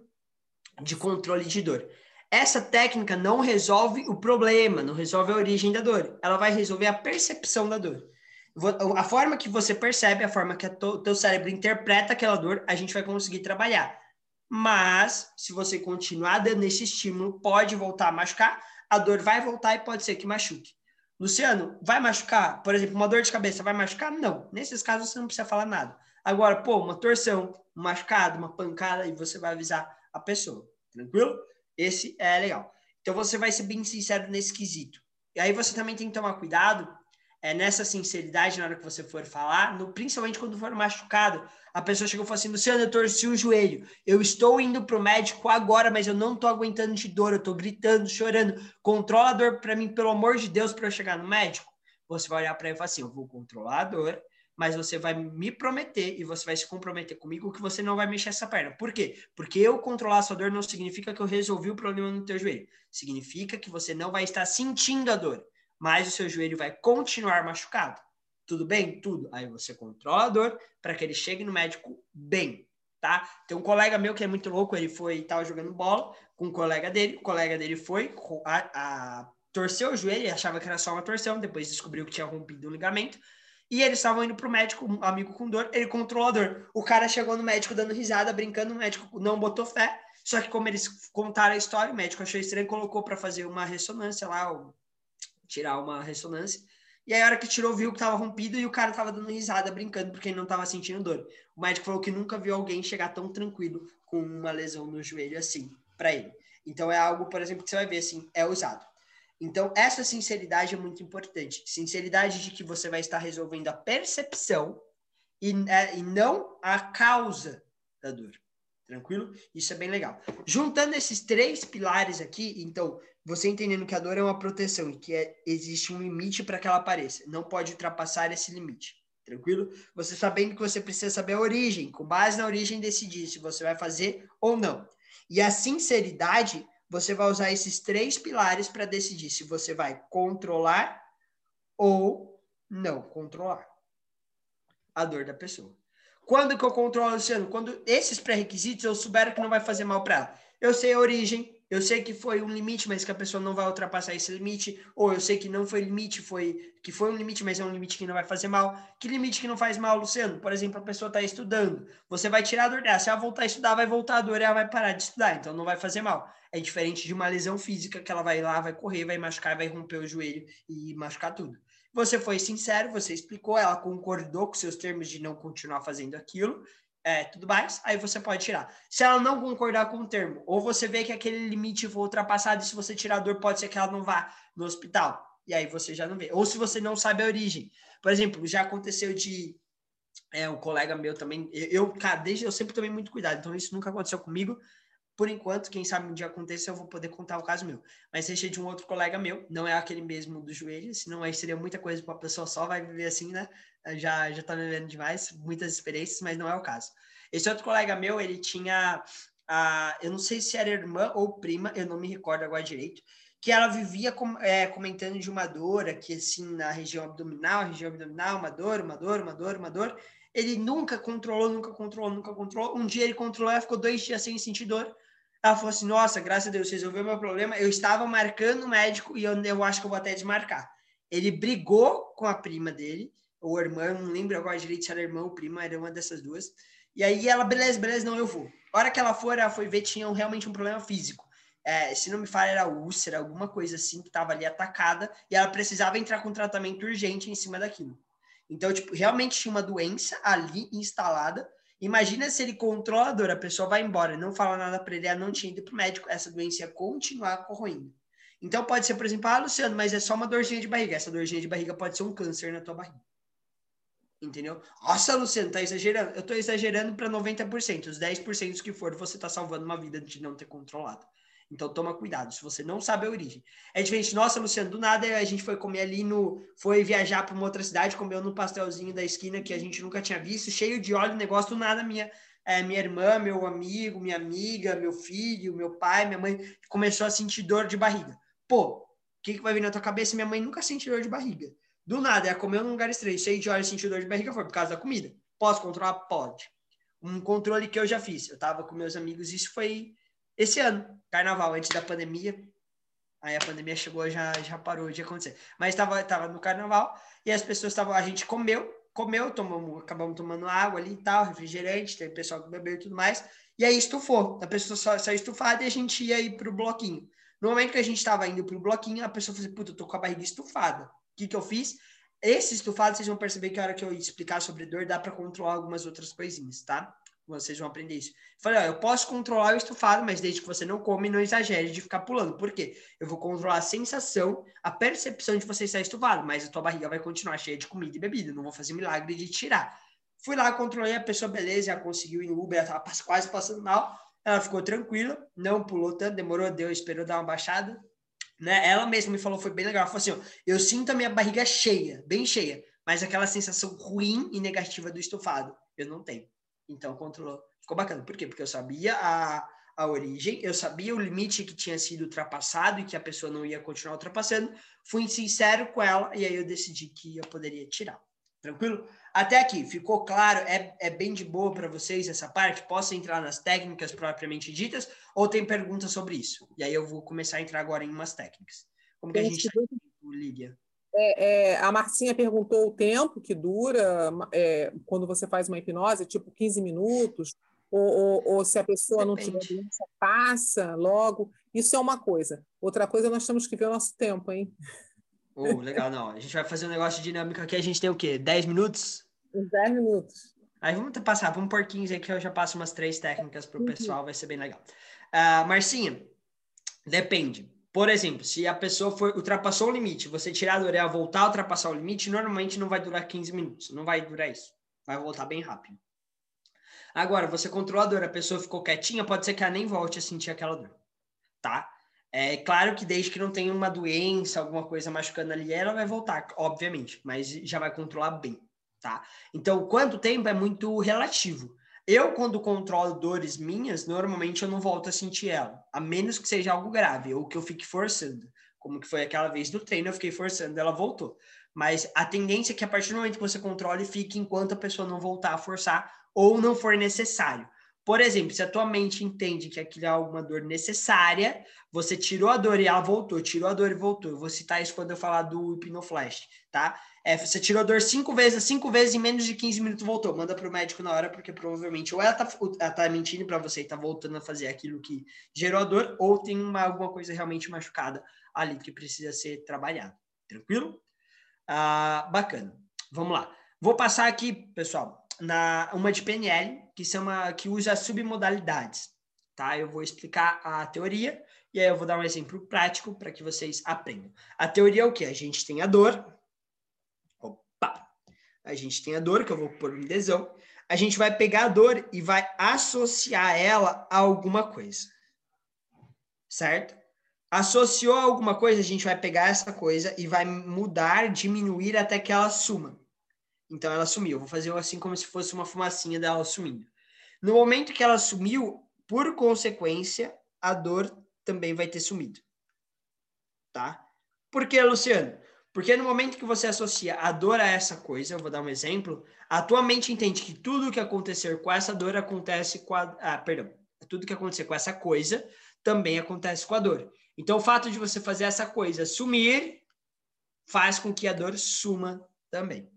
de controle de dor. Essa técnica não resolve o problema, não resolve a origem da dor. Ela vai resolver a percepção da dor. A forma que você percebe, a forma que o teu cérebro interpreta aquela dor, a gente vai conseguir trabalhar. Mas, se você continuar dando esse estímulo, pode voltar a machucar, a dor vai voltar e pode ser que machuque. Luciano, vai machucar? Por exemplo, uma dor de cabeça vai machucar? Não. Nesses casos você não precisa falar nada. Agora, pô, uma torção, um machucado, uma pancada, e você vai avisar a pessoa. Tranquilo? Esse é legal. Então você vai ser bem sincero nesse quesito. E aí você também tem que tomar cuidado é, nessa sinceridade na hora que você for falar, no, principalmente quando for machucado. A pessoa chegou e falou assim: Luciano, eu torci o joelho. Eu estou indo para o médico agora, mas eu não estou aguentando de dor. Eu estou gritando, chorando. Controla a dor para mim, pelo amor de Deus, para eu chegar no médico. Você vai olhar para ele e falar assim: Eu vou controlar a dor, mas você vai me prometer e você vai se comprometer comigo que você não vai mexer essa perna. Por quê? Porque eu controlar a sua dor não significa que eu resolvi o problema no teu joelho. Significa que você não vai estar sentindo a dor mas o seu joelho vai continuar machucado. Tudo bem? Tudo. Aí você controla a dor para que ele chegue no médico bem, tá? Tem um colega meu que é muito louco, ele foi, tava jogando bola com um colega dele, o colega dele foi, a, a, torceu o joelho, ele achava que era só uma torção, depois descobriu que tinha rompido o ligamento, e eles estavam indo pro médico, um amigo com dor, ele controlou a dor. O cara chegou no médico dando risada, brincando, o médico não botou fé, só que como eles contaram a história, o médico achou estranho, colocou para fazer uma ressonância lá, tirar uma ressonância. E aí, a hora que tirou, viu que tava rompido e o cara tava dando risada, brincando, porque ele não tava sentindo dor. O médico falou que nunca viu alguém chegar tão tranquilo com uma lesão no joelho assim, para ele. Então, é algo, por exemplo, que você vai ver assim, é usado. Então, essa sinceridade é muito importante. Sinceridade de que você vai estar resolvendo a percepção e, é, e não a causa da dor. Tranquilo? Isso é bem legal. Juntando esses três pilares aqui, então, você entendendo que a dor é uma proteção e que é, existe um limite para que ela apareça, não pode ultrapassar esse limite. Tranquilo? Você sabendo que você precisa saber a origem, com base na origem decidir se você vai fazer ou não. E a sinceridade, você vai usar esses três pilares para decidir se você vai controlar ou não controlar a dor da pessoa. Quando que eu controlo, Luciano? Quando esses pré-requisitos eu souber que não vai fazer mal para ela. Eu sei a origem, eu sei que foi um limite, mas que a pessoa não vai ultrapassar esse limite, ou eu sei que não foi limite, foi que foi um limite, mas é um limite que não vai fazer mal. Que limite que não faz mal, Luciano? Por exemplo, a pessoa está estudando, você vai tirar a dor dela, se ela voltar a estudar, vai voltar a dor e ela vai parar de estudar, então não vai fazer mal. É diferente de uma lesão física que ela vai lá, vai correr, vai machucar, vai romper o joelho e machucar tudo. Você foi sincero, você explicou, ela concordou com seus termos de não continuar fazendo aquilo, é, tudo mais, aí você pode tirar. Se ela não concordar com o termo, ou você vê que aquele limite foi ultrapassado, e se você tirar a dor, pode ser que ela não vá no hospital. E aí você já não vê. Ou se você não sabe a origem. Por exemplo, já aconteceu de é, um colega meu também. Eu, cara, desde eu sempre tomei muito cuidado, então isso nunca aconteceu comigo. Por enquanto, quem sabe um dia aconteça, eu vou poder contar o caso meu. Mas deixa de um outro colega meu, não é aquele mesmo do joelho, senão aí seria muita coisa para a pessoa só, vai viver assim, né? Já, já tá vivendo demais, muitas experiências, mas não é o caso. Esse outro colega meu, ele tinha, a, eu não sei se era irmã ou prima, eu não me recordo agora direito, que ela vivia com, é, comentando de uma dor aqui, assim, na região abdominal, região abdominal, uma dor, uma dor, uma dor, uma dor. Ele nunca controlou, nunca controlou, nunca controlou. Um dia ele controlou, ela ficou dois dias sem sentir dor. Ela falou assim: Nossa, graças a Deus, resolveu meu problema. Eu estava marcando o médico e eu, eu acho que eu vou até desmarcar. Ele brigou com a prima dele, ou irmã, não lembro agora direito se era irmã ou prima, era uma dessas duas. E aí ela, beleza, beleza, não, eu vou. A hora que ela for, ela foi ver, tinha realmente um problema físico. É, se não me falha, era úlcera, alguma coisa assim, que estava ali atacada, e ela precisava entrar com tratamento urgente em cima daquilo. Então, tipo, realmente tinha uma doença ali instalada, Imagina se ele controla a dor, a pessoa vai embora, não fala nada para ele, ela não tinha ido para o médico, essa doença ia continuar corroendo. Então pode ser, por exemplo, ah, Luciano, mas é só uma dorzinha de barriga. Essa dorzinha de barriga pode ser um câncer na tua barriga. Entendeu? Nossa, Luciano, tá exagerando. Eu tô exagerando para 90%. Os 10% que for, você tá salvando uma vida de não ter controlado. Então toma cuidado, se você não sabe a origem. É diferente, nossa, Luciano, do nada a gente foi comer ali no. Foi viajar para uma outra cidade, comeu no pastelzinho da esquina que a gente nunca tinha visto, cheio de óleo, negócio do nada, minha. É, minha irmã, meu amigo, minha amiga, meu filho, meu pai, minha mãe começou a sentir dor de barriga. Pô, o que, que vai vir na tua cabeça? Minha mãe nunca sentiu dor de barriga. Do nada, ela comeu num lugar estranho, cheio de óleo, sentiu dor de barriga, foi por causa da comida. Posso controlar? Pode. Um controle que eu já fiz. Eu tava com meus amigos, isso foi esse ano, carnaval, antes da pandemia. Aí a pandemia chegou, já, já parou de acontecer. Mas estava tava no carnaval e as pessoas estavam. A gente comeu, comeu, tomamos, acabamos tomando água ali e tal, refrigerante, tem pessoal que bebeu e tudo mais. E aí estufou. A pessoa só saiu estufada e a gente ia ir pro bloquinho. No momento que a gente estava indo pro bloquinho, a pessoa falou assim: puta, eu tô com a barriga estufada. O que, que eu fiz? Esse estufado, vocês vão perceber que a hora que eu explicar sobre dor, dá para controlar algumas outras coisinhas, tá? Vocês vão aprender isso. Falei, ó, eu posso controlar o estufado, mas desde que você não come, não exagere de ficar pulando. Por quê? Eu vou controlar a sensação, a percepção de você estar estufado, mas a tua barriga vai continuar cheia de comida e bebida. não vou fazer milagre de tirar. Fui lá, controlei a pessoa, beleza, já conseguiu ir no Uber, ela tava quase passando mal. Ela ficou tranquila, não pulou tanto, demorou, deu, esperou dar uma baixada. Né? Ela mesma me falou, foi bem legal. Ela falou assim: ó, eu sinto a minha barriga cheia, bem cheia, mas aquela sensação ruim e negativa do estufado, eu não tenho. Então controlou. Ficou bacana. Por quê? Porque eu sabia a, a origem, eu sabia o limite que tinha sido ultrapassado e que a pessoa não ia continuar ultrapassando. Fui sincero com ela e aí eu decidi que eu poderia tirar. Tranquilo? Até aqui, ficou claro? É, é bem de boa para vocês essa parte? Posso entrar nas técnicas propriamente ditas ou tem perguntas sobre isso? E aí eu vou começar a entrar agora em umas técnicas. Como que a gente está Lídia? É, é, a Marcinha perguntou o tempo que dura é, quando você faz uma hipnose, tipo 15 minutos, ou, ou, ou se a pessoa Depende. não tiver doença, passa logo. Isso é uma coisa. Outra coisa, nós temos que ver o nosso tempo, hein? Oh, legal, não. A gente vai fazer um negócio de dinâmica aqui. A gente tem o quê? 10 minutos? 10 minutos. Aí vamos passar, vamos por 15 aí que eu já passo umas três técnicas para o uhum. pessoal, vai ser bem legal. Uh, Marcinha, depende. Por exemplo, se a pessoa for, ultrapassou o limite, você tirar a dor e voltar a ultrapassar o limite, normalmente não vai durar 15 minutos, não vai durar isso. Vai voltar bem rápido. Agora, você controla a dor, a pessoa ficou quietinha, pode ser que ela nem volte a sentir aquela dor, tá? É claro que desde que não tenha uma doença, alguma coisa machucando ali, ela vai voltar, obviamente, mas já vai controlar bem, tá? Então, quanto tempo é muito relativo. Eu, quando controlo dores minhas, normalmente eu não volto a sentir ela, a menos que seja algo grave ou que eu fique forçando. Como que foi aquela vez do treino, eu fiquei forçando, ela voltou. Mas a tendência é que a partir do momento que você controle, fique enquanto a pessoa não voltar a forçar ou não for necessário. Por exemplo, se a tua mente entende que aquilo é uma dor necessária, você tirou a dor e ela voltou, tirou a dor e voltou. Eu vou citar isso quando eu falar do hipnoflash, tá? É, você tirou a dor cinco vezes, cinco vezes em menos de 15 minutos voltou. Manda para o médico na hora, porque provavelmente ou ela tá, ela tá mentindo para você e tá voltando a fazer aquilo que gerou a dor, ou tem uma, alguma coisa realmente machucada ali que precisa ser trabalhado. Tranquilo? Ah, bacana. Vamos lá. Vou passar aqui, pessoal, na uma de PNL, que, chama, que usa submodalidades. Tá? Eu vou explicar a teoria e aí eu vou dar um exemplo prático para que vocês aprendam. A teoria é o que? A gente tem a dor. Opa! A gente tem a dor, que eu vou pôr um desão. A gente vai pegar a dor e vai associar ela a alguma coisa. Certo? Associou a alguma coisa, a gente vai pegar essa coisa e vai mudar, diminuir até que ela suma. Então ela sumiu. Vou fazer assim como se fosse uma fumacinha dela sumindo. No momento que ela sumiu, por consequência, a dor também vai ter sumido. Tá? Por que, Luciano? Porque no momento que você associa a dor a essa coisa, eu vou dar um exemplo, a tua mente entende que tudo que acontecer com essa dor acontece com a. Ah, perdão. Tudo que acontecer com essa coisa também acontece com a dor. Então, o fato de você fazer essa coisa sumir faz com que a dor suma também.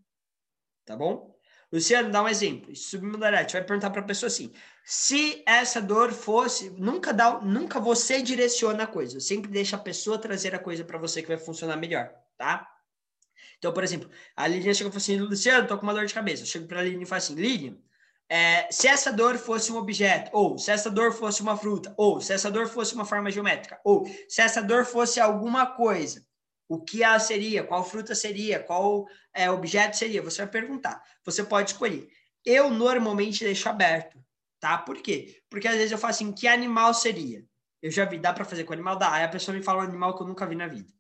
Tá bom? Luciano, dá um exemplo. Submodalidade. Vai perguntar para a pessoa assim: se essa dor fosse, nunca dá, nunca você direciona a coisa. Sempre deixa a pessoa trazer a coisa para você que vai funcionar melhor, tá? Então, por exemplo, a Lilian chega e fala assim: Luciano, tô com uma dor de cabeça. Eu chego para a Lilian e falo assim: Lilian, é, se essa dor fosse um objeto, ou se essa dor fosse uma fruta, ou se essa dor fosse uma forma geométrica, ou se essa dor fosse alguma coisa, o que ela seria, qual fruta seria, qual é, objeto seria, você vai perguntar. Você pode escolher. Eu normalmente deixo aberto, tá? Por quê? Porque às vezes eu falo assim, que animal seria? Eu já vi, dá para fazer com animal? Dá. Aí a pessoa me fala um animal que eu nunca vi na vida.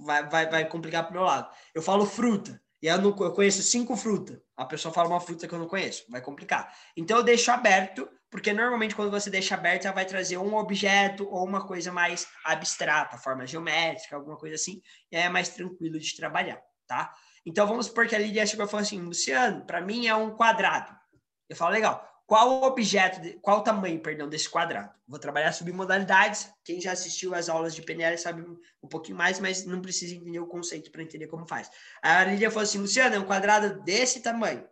Vai, vai, vai complicar pro meu lado. Eu falo fruta. E eu, não, eu conheço cinco frutas. A pessoa fala uma fruta que eu não conheço. Vai complicar. Então eu deixo aberto porque normalmente quando você deixa aberto, ela vai trazer um objeto ou uma coisa mais abstrata, forma geométrica, alguma coisa assim, e é mais tranquilo de trabalhar, tá? Então vamos supor que a Lídia chegou e falou assim, Luciano, para mim é um quadrado. Eu falo, legal, qual o objeto, qual o tamanho, perdão, desse quadrado? Vou trabalhar submodalidades. Quem já assistiu às aulas de PNL sabe um pouquinho mais, mas não precisa entender o conceito para entender como faz. A Lília falou assim, Luciano, é um quadrado desse tamanho.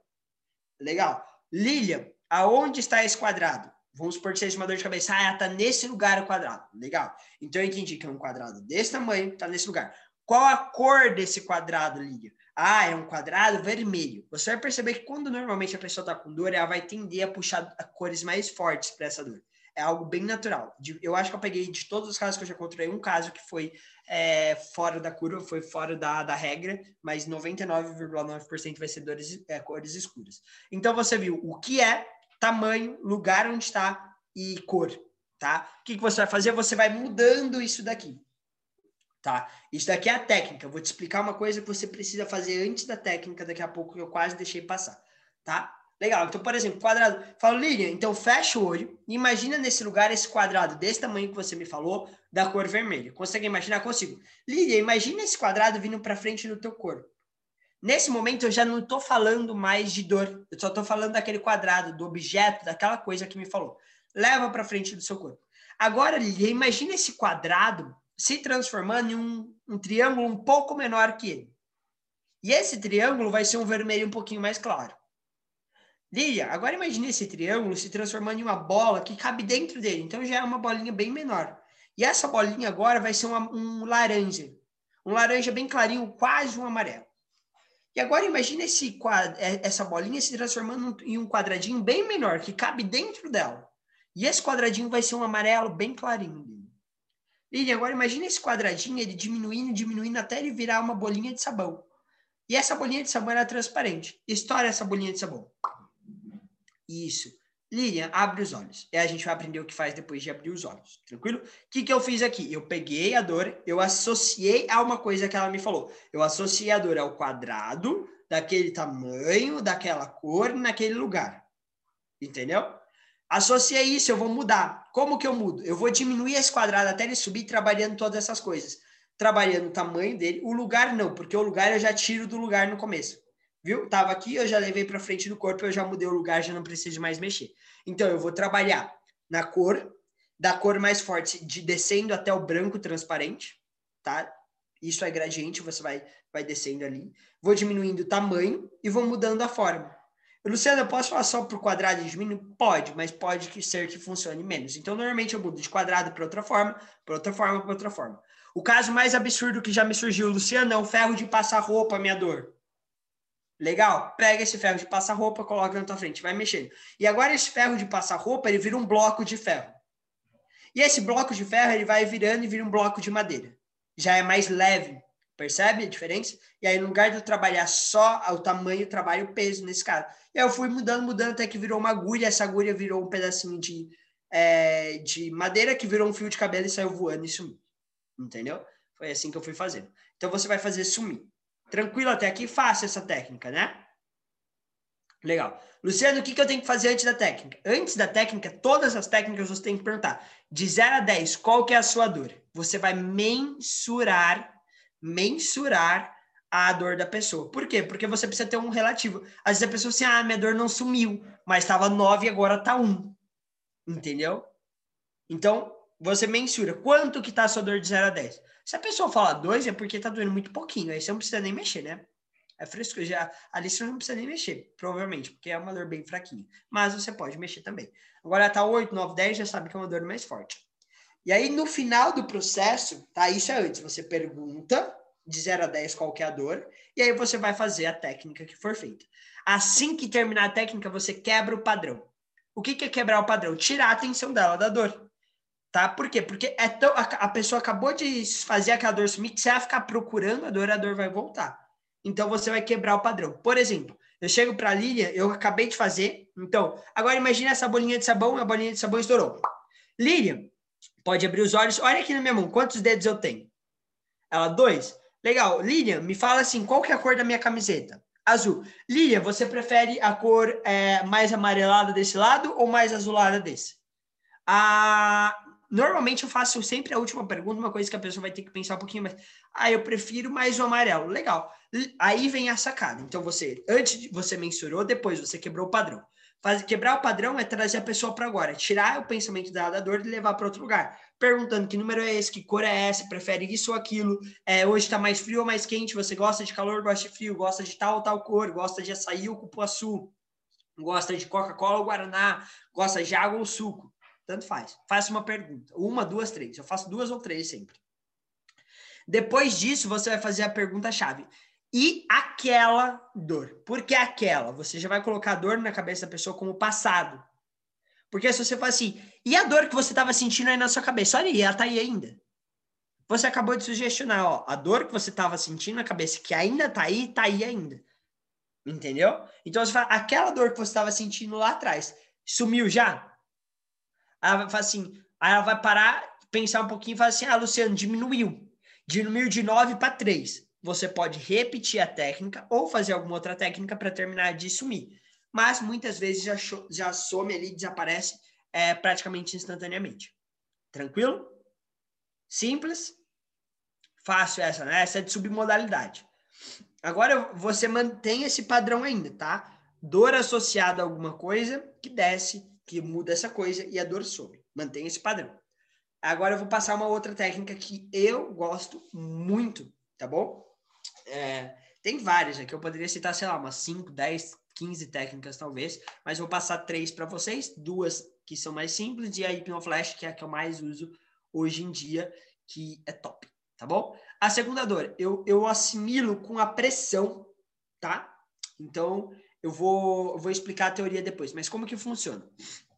Legal. Lília, Aonde está esse quadrado? Vamos supor que seja uma dor de cabeça. Ah, está nesse lugar o quadrado. Legal. Então eu entendi que é um quadrado desse tamanho, está nesse lugar. Qual a cor desse quadrado, Lídia? Ah, é um quadrado vermelho. Você vai perceber que quando normalmente a pessoa está com dor, ela vai tender a puxar cores mais fortes para essa dor. É algo bem natural. Eu acho que eu peguei de todos os casos que eu já encontrei, um caso que foi é, fora da curva, foi fora da, da regra, mas 99,9% vai ser dores, é, cores escuras. Então você viu o que é tamanho, lugar onde está e cor, tá? O que, que você vai fazer? Você vai mudando isso daqui, tá? Isso daqui é a técnica. Eu vou te explicar uma coisa que você precisa fazer antes da técnica, daqui a pouco, que eu quase deixei passar, tá? Legal. Então, por exemplo, quadrado. Falo, Lilian, então fecha o olho e imagina nesse lugar esse quadrado desse tamanho que você me falou, da cor vermelha. Consegue imaginar? Consigo. Lilian, imagina esse quadrado vindo para frente do teu corpo. Nesse momento, eu já não estou falando mais de dor. Eu só estou falando daquele quadrado, do objeto, daquela coisa que me falou. Leva para frente do seu corpo. Agora, imagina esse quadrado se transformando em um, um triângulo um pouco menor que ele. E esse triângulo vai ser um vermelho um pouquinho mais claro. Lilia, agora imagine esse triângulo se transformando em uma bola que cabe dentro dele. Então já é uma bolinha bem menor. E essa bolinha agora vai ser uma, um laranja. Um laranja bem clarinho, quase um amarelo. E agora imagine esse é, essa bolinha se transformando em um quadradinho bem menor, que cabe dentro dela. E esse quadradinho vai ser um amarelo bem clarinho. Lilian, agora imagine esse quadradinho, ele diminuindo, diminuindo, até ele virar uma bolinha de sabão. E essa bolinha de sabão era transparente. Estoura essa bolinha de sabão. Isso. Lilian, abre os olhos. E a gente vai aprender o que faz depois de abrir os olhos. Tranquilo? O que, que eu fiz aqui? Eu peguei a dor, eu associei a uma coisa que ela me falou. Eu associei a dor ao quadrado, daquele tamanho, daquela cor, naquele lugar. Entendeu? Associei isso, eu vou mudar. Como que eu mudo? Eu vou diminuir esse quadrado até ele subir, trabalhando todas essas coisas. Trabalhando o tamanho dele. O lugar não, porque o lugar eu já tiro do lugar no começo. Viu? Tava aqui, eu já levei para frente do corpo, eu já mudei o lugar, já não preciso mais mexer. Então, eu vou trabalhar na cor, da cor mais forte, de descendo até o branco transparente, tá? Isso é gradiente, você vai, vai descendo ali. Vou diminuindo o tamanho e vou mudando a forma. Luciano, eu posso falar só por quadrado e diminuir? Pode, mas pode ser que funcione menos. Então, normalmente eu mudo de quadrado para outra forma, para outra forma, para outra forma. O caso mais absurdo que já me surgiu, Luciano, é o ferro de passar roupa, minha dor. Legal? Pega esse ferro de passar roupa, coloca na tua frente, vai mexendo. E agora esse ferro de passar roupa, ele vira um bloco de ferro. E esse bloco de ferro, ele vai virando e vira um bloco de madeira. Já é mais leve, percebe a diferença? E aí, no lugar de eu trabalhar só o tamanho, eu trabalho o peso nesse caso. E aí eu fui mudando, mudando, até que virou uma agulha. Essa agulha virou um pedacinho de, é, de madeira que virou um fio de cabelo e saiu voando e sumiu. Entendeu? Foi assim que eu fui fazendo. Então, você vai fazer sumir. Tranquilo até aqui? Faça essa técnica, né? Legal. Luciano, o que, que eu tenho que fazer antes da técnica? Antes da técnica, todas as técnicas você tem que perguntar. De 0 a 10, qual que é a sua dor? Você vai mensurar, mensurar a dor da pessoa. Por quê? Porque você precisa ter um relativo. Às vezes a pessoa assim, ah, minha dor não sumiu, mas estava 9 e agora está 1. Entendeu? Então, você mensura quanto que está a sua dor de 0 a 10. Se a pessoa fala 2, é porque está doendo muito pouquinho. Aí você não precisa nem mexer, né? É fresco. Já, ali você não precisa nem mexer, provavelmente, porque é uma dor bem fraquinha. Mas você pode mexer também. Agora tá 8, 9, 10, já sabe que é uma dor mais forte. E aí, no final do processo, tá? Isso é antes. Você pergunta de 0 a 10 qual é a dor, e aí você vai fazer a técnica que for feita. Assim que terminar a técnica, você quebra o padrão. O que, que é quebrar o padrão? Tirar a atenção dela da dor. Tá? Por quê? Porque é tão, a, a, pessoa acabou de fazer aquela dor sumir que se ela ficar procurando a dor, a dor vai voltar. Então você vai quebrar o padrão. Por exemplo, eu chego para a Lilian, eu acabei de fazer. Então, agora imagine essa bolinha de sabão, a bolinha de sabão estourou. Lilian, pode abrir os olhos. Olha aqui na minha mão, quantos dedos eu tenho? Ela, dois. Legal. Lilian, me fala assim, qual que é a cor da minha camiseta? Azul. Lilian, você prefere a cor é, mais amarelada desse lado ou mais azulada desse? Ah, Normalmente eu faço sempre a última pergunta, uma coisa que a pessoa vai ter que pensar um pouquinho mais. Ah, eu prefiro mais o amarelo. Legal. Aí vem a sacada. Então você, antes de você mensurou, depois você quebrou o padrão. Faz, quebrar o padrão é trazer a pessoa para agora, tirar o pensamento da dor e levar para outro lugar. Perguntando que número é esse, que cor é essa, prefere isso ou aquilo. É, hoje está mais frio ou mais quente? Você gosta de calor, gosta de frio, gosta de tal ou tal cor, gosta de açaí ou cupuaçu, gosta de Coca-Cola ou Guaraná, gosta de água ou suco. Tanto faz. Faça uma pergunta. Uma, duas, três. Eu faço duas ou três sempre. Depois disso, você vai fazer a pergunta-chave. E aquela dor? Por que aquela? Você já vai colocar a dor na cabeça da pessoa como passado. Porque se você fala assim, e a dor que você estava sentindo aí na sua cabeça? Olha aí, ela tá aí ainda. Você acabou de sugestionar, ó, a dor que você estava sentindo na cabeça, que ainda tá aí, tá aí ainda. Entendeu? Então você fala, aquela dor que você estava sentindo lá atrás, sumiu já? Ela vai assim, aí ela vai parar, pensar um pouquinho e falar assim: ah, Luciano, diminuiu. Diminuiu de 9 para 3. Você pode repetir a técnica ou fazer alguma outra técnica para terminar de sumir. Mas muitas vezes já, já some ali, desaparece é, praticamente instantaneamente. Tranquilo? Simples? Fácil essa, né? Essa é de submodalidade. Agora você mantém esse padrão ainda, tá? Dor associada a alguma coisa que desce que muda essa coisa e a dor some. Mantém esse padrão. Agora eu vou passar uma outra técnica que eu gosto muito, tá bom? É, tem várias aqui, eu poderia citar, sei lá, umas 5, 10, 15 técnicas talvez, mas vou passar três para vocês, duas que são mais simples e a Hipnoflash, que é a que eu mais uso hoje em dia, que é top, tá bom? A segunda dor, eu, eu assimilo com a pressão, tá? Então, eu vou, vou explicar a teoria depois, mas como que funciona?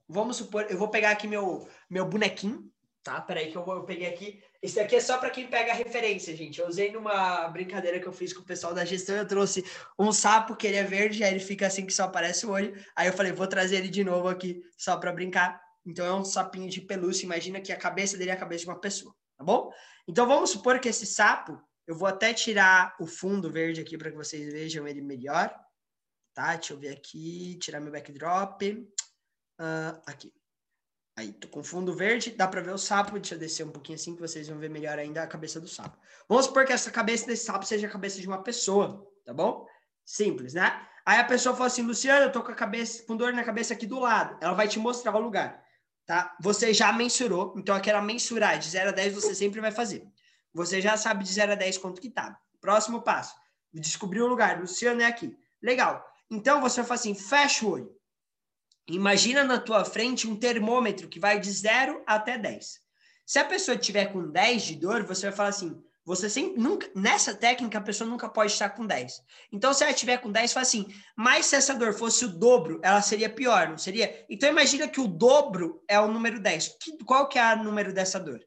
Vamos supor, eu vou pegar aqui meu, meu bonequinho, tá? Peraí que eu, vou, eu peguei aqui. Esse aqui é só para quem pega referência, gente. Eu usei numa brincadeira que eu fiz com o pessoal da gestão, eu trouxe um sapo que ele é verde, aí ele fica assim que só aparece o olho. Aí eu falei, vou trazer ele de novo aqui só para brincar. Então é um sapinho de pelúcia, imagina que a cabeça dele é a cabeça de uma pessoa, tá bom? Então vamos supor que esse sapo, eu vou até tirar o fundo verde aqui para que vocês vejam ele melhor tá? Deixa eu ver aqui, tirar meu backdrop. Uh, aqui. Aí, tô com fundo verde, dá para ver o sapo. Deixa eu descer um pouquinho assim que vocês vão ver melhor ainda a cabeça do sapo. Vamos supor que essa cabeça desse sapo seja a cabeça de uma pessoa, tá bom? Simples, né? Aí a pessoa fala assim, Luciano, eu tô com a cabeça, com dor na cabeça aqui do lado. Ela vai te mostrar o lugar, tá? Você já mensurou, então aquela mensurar de 0 a 10 você sempre vai fazer. Você já sabe de 0 a 10 quanto que tá. Próximo passo, descobrir o lugar. Luciano é aqui. Legal. Então você falar assim, fecha o olho. Imagina na tua frente um termômetro que vai de 0 até 10. Se a pessoa tiver com 10 de dor, você vai falar assim, você sempre, nunca, nessa técnica, a pessoa nunca pode estar com 10. Então, se ela estiver com 10, fala assim, mas se essa dor fosse o dobro, ela seria pior, não seria? Então, imagina que o dobro é o número 10. Que, qual que é o número dessa dor?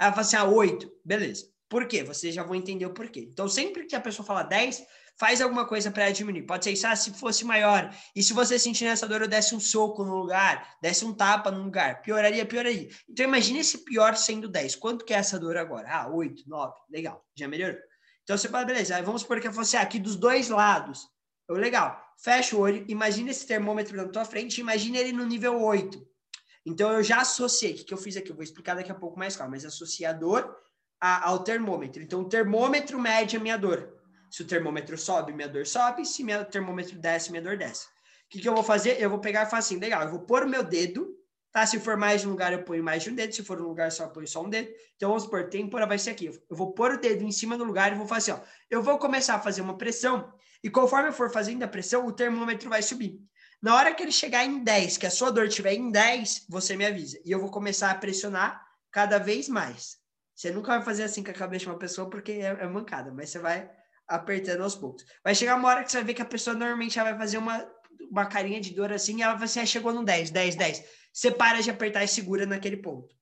Ela fala assim, ah, 8. Beleza. Por quê? Vocês já vão entender o porquê. Então, sempre que a pessoa fala 10, faz alguma coisa para diminuir. Pode ser isso, ah, se fosse maior. E se você sentir essa dor, eu desse um soco no lugar, desse um tapa no lugar, pioraria, pioraria. Então imagine esse pior sendo 10. Quanto que é essa dor agora? Ah, 8, 9. Legal, já melhorou. Então você fala, beleza, aí vamos supor que fosse aqui dos dois lados. Eu, legal, fecha o olho, imagina esse termômetro na tua frente, imagina ele no nível 8. Então eu já associei, o que, que eu fiz aqui? Eu vou explicar daqui a pouco mais claro, mas associei a dor ao termômetro. Então o termômetro mede a minha dor. Se o termômetro sobe, minha dor sobe. Se meu termômetro desce, minha dor desce. O que, que eu vou fazer? Eu vou pegar e falar assim, legal, eu vou pôr o meu dedo, tá? Se for mais de um lugar, eu ponho mais de um dedo. Se for um lugar só, eu ponho só um dedo. Então, vamos supor, têmpora vai ser aqui. Eu vou pôr o dedo em cima do lugar e vou fazer assim, ó. Eu vou começar a fazer uma pressão e conforme eu for fazendo a pressão, o termômetro vai subir. Na hora que ele chegar em 10, que a sua dor estiver em 10, você me avisa. E eu vou começar a pressionar cada vez mais. Você nunca vai fazer assim com a cabeça de uma pessoa porque é, é mancada, mas você vai apertando aos poucos. Vai chegar uma hora que você vai ver que a pessoa normalmente vai fazer uma, uma carinha de dor assim, e ela vai assim, ah, chegou no 10, 10, 10. Você para de apertar e segura naquele ponto.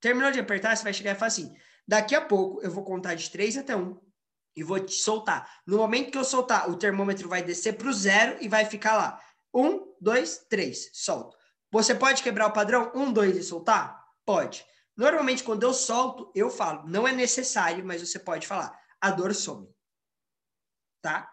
Terminou de apertar, você vai chegar e falar assim: daqui a pouco eu vou contar de 3 até 1 e vou te soltar. No momento que eu soltar, o termômetro vai descer para o zero e vai ficar lá. 1, 2, 3, solto. Você pode quebrar o padrão 1, 2 e soltar? Pode. Normalmente, quando eu solto, eu falo, não é necessário, mas você pode falar, a dor some tá?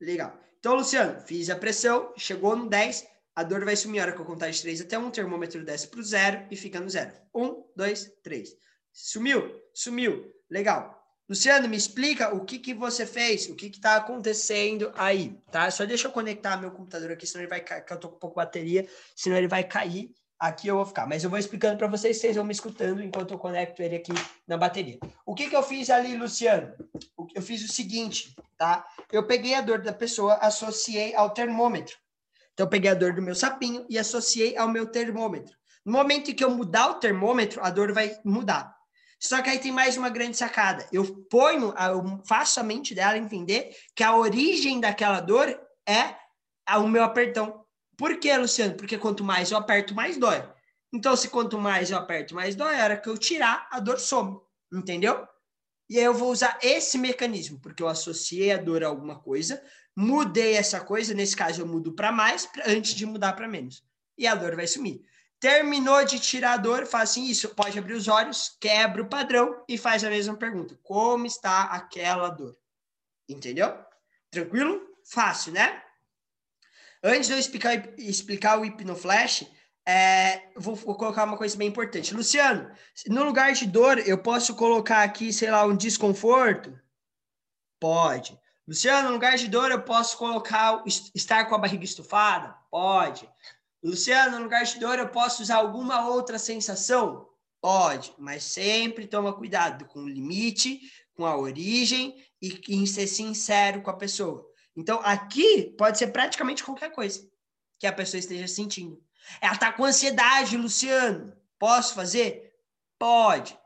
Legal. Então, Luciano, fiz a pressão, chegou no 10, a dor vai sumir a hora que eu contar de 3 até 1, o termômetro desce para o zero e fica no zero. 1, 2, 3. Sumiu? Sumiu. Legal. Luciano, me explica o que, que você fez, o que está acontecendo aí, tá? Só deixa eu conectar meu computador aqui, senão ele vai cair, eu tô com pouco bateria, senão ele vai cair aqui eu vou ficar. Mas eu vou explicando para vocês, vocês vão me escutando enquanto eu conecto ele aqui na bateria. O que, que eu fiz ali, Luciano? Eu fiz o seguinte, tá? Eu peguei a dor da pessoa, associei ao termômetro. Então, eu peguei a dor do meu sapinho e associei ao meu termômetro. No momento em que eu mudar o termômetro, a dor vai mudar. Só que aí tem mais uma grande sacada. Eu ponho, eu faço a mente dela entender que a origem daquela dor é o meu apertão. Por que, Luciano? Porque quanto mais eu aperto, mais dói. Então, se quanto mais eu aperto, mais dói, a hora que eu tirar, a dor some. Entendeu? E aí eu vou usar esse mecanismo, porque eu associei a dor a alguma coisa, mudei essa coisa, nesse caso eu mudo para mais, pra, antes de mudar para menos. E a dor vai sumir. Terminou de tirar a dor, faz assim, isso, pode abrir os olhos, quebra o padrão e faz a mesma pergunta. Como está aquela dor? Entendeu? Tranquilo? Fácil, né? Antes de eu explicar, explicar o hipnoflash, é, vou, vou, colocar uma coisa bem importante. Luciano, no lugar de dor, eu posso colocar aqui, sei lá, um desconforto? Pode. Luciano, no lugar de dor, eu posso colocar estar com a barriga estufada? Pode. Luciano, no lugar de dor, eu posso usar alguma outra sensação? Pode, mas sempre toma cuidado com o limite, com a origem e em ser sincero com a pessoa. Então, aqui pode ser praticamente qualquer coisa que a pessoa esteja sentindo. Ela está com ansiedade, Luciano. Posso fazer? Pode.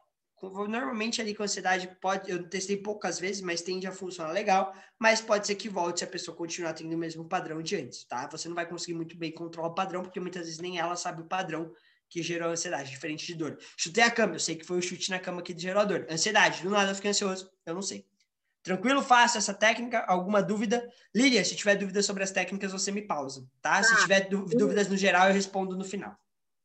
Normalmente ali com ansiedade pode, eu testei poucas vezes, mas tende a funcionar legal, mas pode ser que volte se a pessoa continuar tendo o mesmo padrão de antes, tá? Você não vai conseguir muito bem controlar o padrão, porque muitas vezes nem ela sabe o padrão que gerou ansiedade, diferente de dor. Chutei a cama, eu sei que foi o chute na cama que gerou a dor. Ansiedade, do nada eu fiquei ansioso, eu não sei. Tranquilo? Fácil essa técnica? Alguma dúvida? Lília, se tiver dúvidas sobre as técnicas, você me pausa, tá? Se tá. tiver dúvidas no geral, eu respondo no final.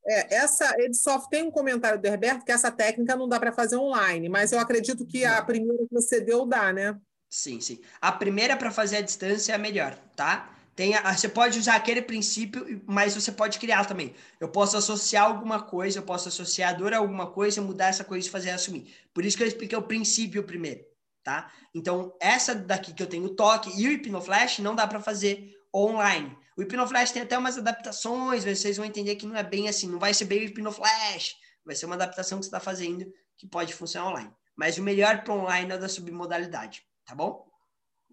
É, essa Edsoft tem um comentário do Herberto que essa técnica não dá para fazer online, mas eu acredito que a primeira que você deu dá, né? Sim, sim. A primeira para fazer a distância é a melhor, tá? Tem a, você pode usar aquele princípio, mas você pode criar também. Eu posso associar alguma coisa, eu posso associar a dor a alguma coisa, mudar essa coisa e fazer assumir. Por isso que eu expliquei o princípio primeiro tá? Então, essa daqui que eu tenho toque e o Hipnoflash não dá para fazer online. O Hipnoflash tem até umas adaptações, vocês vão entender que não é bem assim, não vai ser bem o Hipnoflash, vai ser uma adaptação que você está fazendo que pode funcionar online. Mas o melhor para online é da submodalidade, tá bom?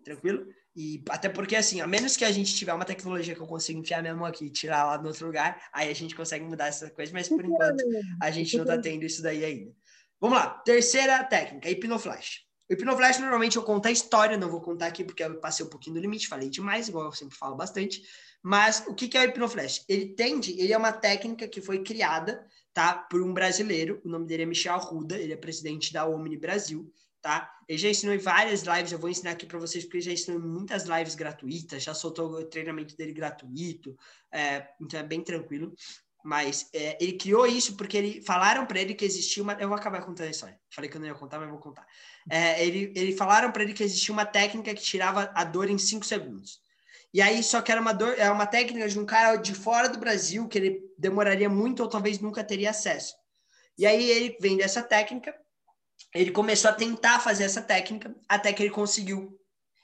Tranquilo? E até porque, assim, a menos que a gente tiver uma tecnologia que eu consiga enfiar minha mão aqui e tirar lá no outro lugar, aí a gente consegue mudar essa coisa, mas por enquanto a gente não está tendo isso daí ainda. Vamos lá, terceira técnica, hipnoflash. O hipnoflash, normalmente eu conto a história, não vou contar aqui porque eu passei um pouquinho do limite, falei demais, igual eu sempre falo bastante. Mas o que é o hipnoflash? Ele tende, ele é uma técnica que foi criada, tá, por um brasileiro, o nome dele é Michel Arruda, ele é presidente da Omni Brasil, tá? Ele já ensinou em várias lives, eu vou ensinar aqui para vocês, porque ele já ensinou em muitas lives gratuitas, já soltou o treinamento dele gratuito, é, então é bem tranquilo. Mas é, ele criou isso porque ele falaram para ele que existia uma. Eu vou acabar contando a história. Falei que eu não ia contar, mas vou contar. É, ele, ele falaram para ele que existia uma técnica que tirava a dor em 5 segundos. E aí, só que era uma dor, é uma técnica de um cara de fora do Brasil que ele demoraria muito ou talvez nunca teria acesso. E aí ele vem dessa técnica, ele começou a tentar fazer essa técnica até que ele conseguiu.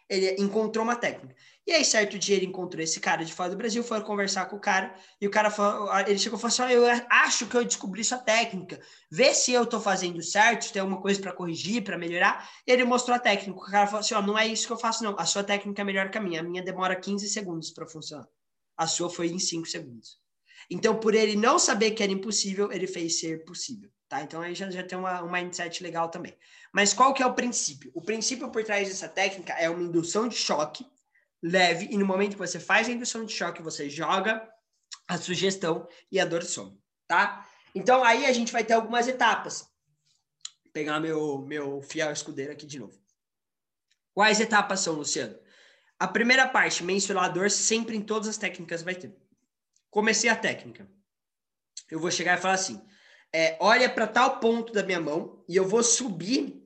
Ele encontrou uma técnica. E aí, certo dia, ele encontrou esse cara de fora do Brasil, foi conversar com o cara, e o cara falou, ele chegou e falou assim: Eu acho que eu descobri sua técnica, vê se eu tô fazendo certo, se tem alguma coisa para corrigir, para melhorar. E ele mostrou a técnica. O cara falou assim: Ó, não é isso que eu faço, não. A sua técnica é melhor que a minha. A minha demora 15 segundos para funcionar. A sua foi em 5 segundos. Então, por ele não saber que era impossível, ele fez ser possível. Tá? Então aí já, já tem uma, um mindset legal também. Mas qual que é o princípio? O princípio por trás dessa técnica é uma indução de choque leve, e no momento que você faz a indução de choque, você joga a sugestão e a dor some, tá? Então, aí a gente vai ter algumas etapas. Vou pegar meu, meu fiel escudeiro aqui de novo. Quais etapas são, Luciano? A primeira parte, mensurar a dor, sempre em todas as técnicas vai ter. Comecei a técnica. Eu vou chegar e falar assim: é, olha para tal ponto da minha mão e eu vou subir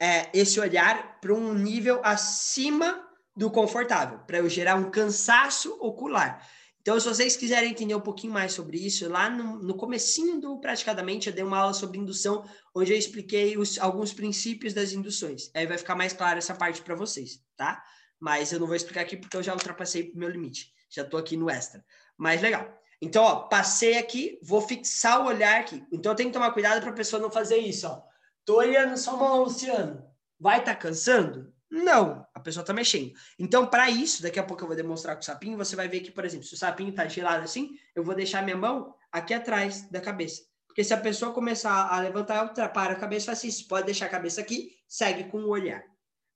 é, esse olhar para um nível acima do confortável, para eu gerar um cansaço ocular. Então, se vocês quiserem entender um pouquinho mais sobre isso, lá no, no comecinho do Praticadamente, eu dei uma aula sobre indução, onde eu expliquei os, alguns princípios das induções. Aí vai ficar mais claro essa parte para vocês, tá? Mas eu não vou explicar aqui porque eu já ultrapassei o meu limite. Já estou aqui no extra. Mas legal. Então, ó, passei aqui, vou fixar o olhar aqui. Então, eu tenho que tomar cuidado para a pessoa não fazer isso, ó. Tô olhando só mão, Luciano. Vai estar tá cansando? Não, a pessoa está mexendo. Então, para isso, daqui a pouco eu vou demonstrar com o sapinho, você vai ver que, por exemplo, se o sapinho está gelado assim, eu vou deixar minha mão aqui atrás da cabeça. Porque se a pessoa começar a levantar, eu para a cabeça faz isso. Pode deixar a cabeça aqui, segue com o olhar.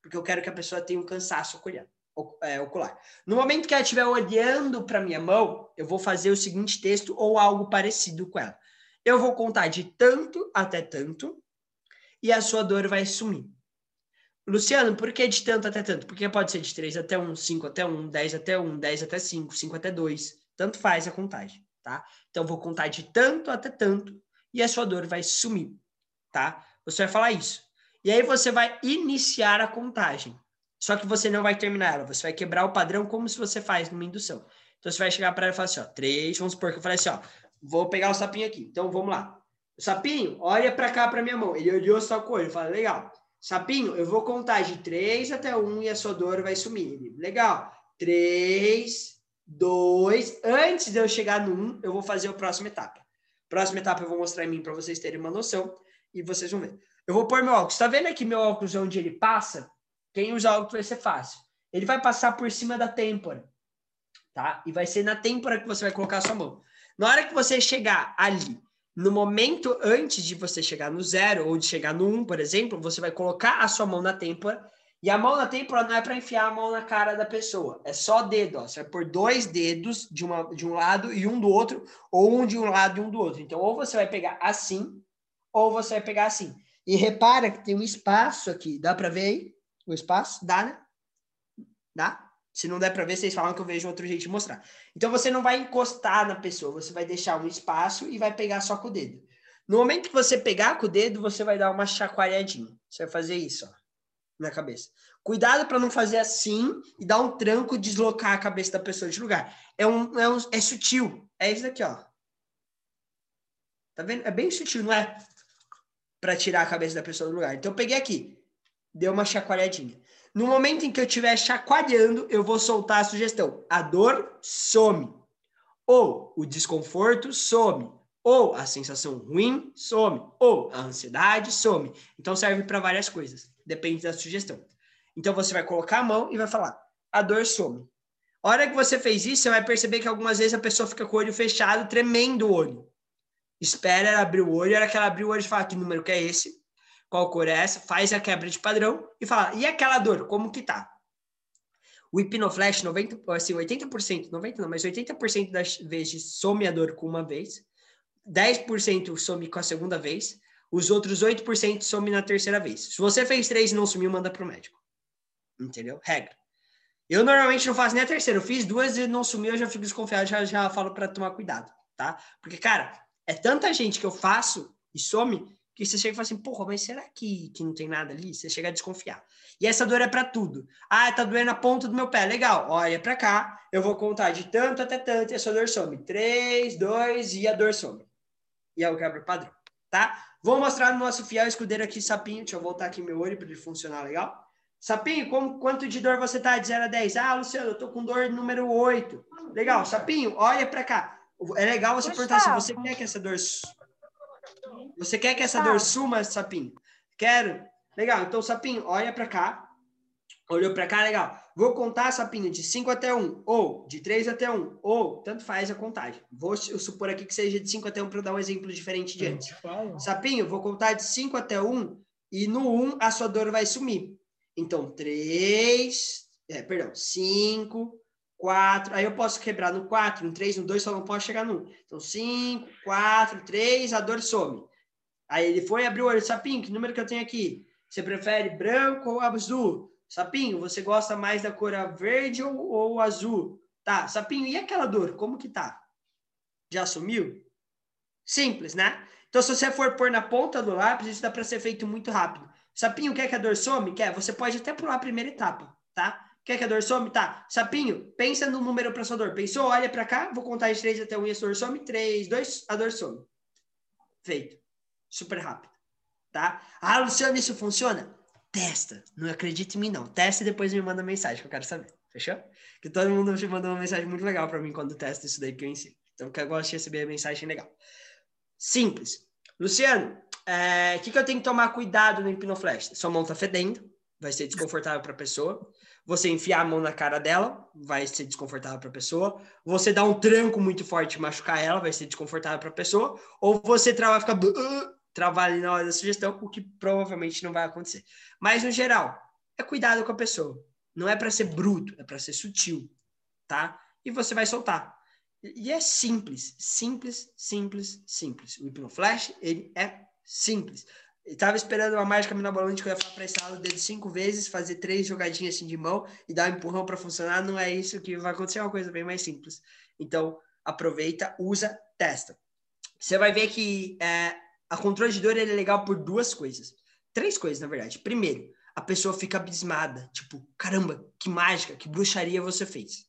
Porque eu quero que a pessoa tenha um cansaço ocular. É, ocular. No momento que ela estiver olhando para minha mão, eu vou fazer o seguinte texto ou algo parecido com ela. Eu vou contar de tanto até tanto e a sua dor vai sumir. Luciano, por que de tanto até tanto? Porque pode ser de 3 até 1, 5 até 1, 10 até 1, 10 até 5, 5 até 2. Tanto faz a contagem, tá? Então, vou contar de tanto até tanto e a sua dor vai sumir, tá? Você vai falar isso. E aí você vai iniciar a contagem. Só que você não vai terminar ela. Você vai quebrar o padrão como se você faz numa indução. Então, você vai chegar para ela e falar assim, ó, 3, vamos supor que eu falei assim, ó, vou pegar o sapinho aqui. Então, vamos lá. O sapinho, olha para cá para minha mão. Ele olhou só com o olho. Fala, legal. Sapinho, eu vou contar de 3 até 1 e a sua dor vai sumir. Legal. 3, 2. Antes de eu chegar no 1, eu vou fazer a próxima etapa. Próxima etapa eu vou mostrar em mim para vocês terem uma noção e vocês vão ver. Eu vou pôr meu óculos. Tá vendo aqui meu óculos onde ele passa? Quem usa óculos vai ser fácil. Ele vai passar por cima da têmpora, tá? E vai ser na têmpora que você vai colocar a sua mão. Na hora que você chegar ali no momento antes de você chegar no zero ou de chegar no um, por exemplo, você vai colocar a sua mão na têmpora e a mão na têmpora não é para enfiar a mão na cara da pessoa, é só dedo. Ó. Você vai pôr dois dedos de, uma, de um lado e um do outro, ou um de um lado e um do outro. Então, ou você vai pegar assim, ou você vai pegar assim. E repara que tem um espaço aqui. Dá para ver aí o espaço? Dá, né? Dá? Se não der para ver, vocês falam que eu vejo outro jeito de mostrar. Então você não vai encostar na pessoa, você vai deixar um espaço e vai pegar só com o dedo. No momento que você pegar com o dedo, você vai dar uma chacoalhadinha. Você vai fazer isso, ó, na cabeça. Cuidado para não fazer assim e dar um tranco, deslocar a cabeça da pessoa de lugar. É um, é um é sutil. É isso daqui, ó. Tá vendo? É bem sutil, não é? Para tirar a cabeça da pessoa do lugar. Então eu peguei aqui. Deu uma chacoalhadinha. No momento em que eu estiver chacoalhando, eu vou soltar a sugestão. A dor some. Ou o desconforto some. Ou a sensação ruim some. Ou a ansiedade some. Então serve para várias coisas. Depende da sugestão. Então você vai colocar a mão e vai falar: a dor some. A hora que você fez isso, você vai perceber que algumas vezes a pessoa fica com o olho fechado, tremendo o olho. Espera ela abrir o olho, a hora que ela abrir o olho, fala que número que é esse, qual cor é essa, faz a quebra de padrão e fala, e aquela dor, como que tá? O hipnoflash, 90, assim, 80%, 90% não, mas 80% das vezes some a dor com uma vez, 10% some com a segunda vez, os outros 8% some na terceira vez. Se você fez três e não sumiu, manda pro médico. Entendeu? Regra. Eu normalmente não faço nem a terceira. Eu fiz duas e não sumiu, eu já fico desconfiado, já, já falo para tomar cuidado, tá? Porque, cara, é tanta gente que eu faço e some que você chega e fala assim, porra, mas será que, que não tem nada ali? Você chega a desconfiar. E essa dor é para tudo. Ah, tá doendo a ponta do meu pé. Legal, olha para cá, eu vou contar de tanto até tanto e a sua dor some. Três, dois e a dor some. E é o quebra padrão, tá? Vou mostrar no nosso fiel escudeiro aqui, Sapinho. Deixa eu voltar aqui meu olho para ele funcionar legal. Sapinho, como, quanto de dor você tá de 0 a 10? Ah, Luciano, eu tô com dor número 8. Legal, Sapinho, olha para cá. É legal você Gustavo. perguntar se você quer que essa dor. Você quer que essa dor suma, Sapinho? Quero. Legal, então, Sapinho, olha para cá. Olhou para cá, legal. Vou contar, Sapinho, de 5 até 1, ou de 3 até 1, ou tanto faz a contagem. Vou supor aqui que seja de 5 até 1 para dar um exemplo diferente de antes. Sapinho, vou contar de 5 até 1 e no 1 a sua dor vai sumir. Então, 3, é, perdão, 5, 4, aí eu posso quebrar no 4, no 3, no 2, só não posso chegar no 1. Então, 5, 4, 3, a dor some. Aí ele foi abrir o olho, sapinho, que número que eu tenho aqui? Você prefere branco ou azul? Sapinho, você gosta mais da cor verde ou, ou azul? Tá, sapinho, e aquela dor, como que tá? Já sumiu? Simples, né? Então, se você for pôr na ponta do lápis, isso dá para ser feito muito rápido. Sapinho, quer que a dor some? Quer? Você pode até pular a primeira etapa, tá? Quer que a dor some? Tá. Sapinho, pensa no número para sua dor. Pensou? Olha para cá, vou contar de 3 até 1 e a dor some. 3, 2, a dor some. Feito. Super rápido. Tá? Ah, Luciano, isso funciona? Testa. Não acredite em mim, não. Testa e depois me manda mensagem que eu quero saber. Fechou? Que todo mundo me manda uma mensagem muito legal para mim quando testa isso daí que eu ensino. Então, que eu gosto de receber a mensagem legal. Simples. Luciano, o é, que, que eu tenho que tomar cuidado no hipnoflash? Sua mão tá fedendo, vai ser desconfortável para a pessoa. Você enfiar a mão na cara dela, vai ser desconfortável para a pessoa. Você dar um tranco muito forte e machucar ela, vai ser desconfortável para a pessoa. Ou você travar, ficar ali na hora da sugestão, o que provavelmente não vai acontecer. Mas no geral, é cuidado com a pessoa. Não é para ser bruto, é para ser sutil, tá? E você vai soltar. E é simples, simples, simples, simples. O hipnoflash, ele é simples. Eu tava esperando uma mágica mirabolante que eu ia falar pra instalar o dedo cinco vezes, fazer três jogadinhas assim de mão e dar um empurrão para funcionar. Não é isso que vai acontecer, é uma coisa bem mais simples. Então, aproveita, usa, testa. Você vai ver que é, a controle de dor é legal por duas coisas. Três coisas, na verdade. Primeiro, a pessoa fica abismada. Tipo, caramba, que mágica, que bruxaria você fez.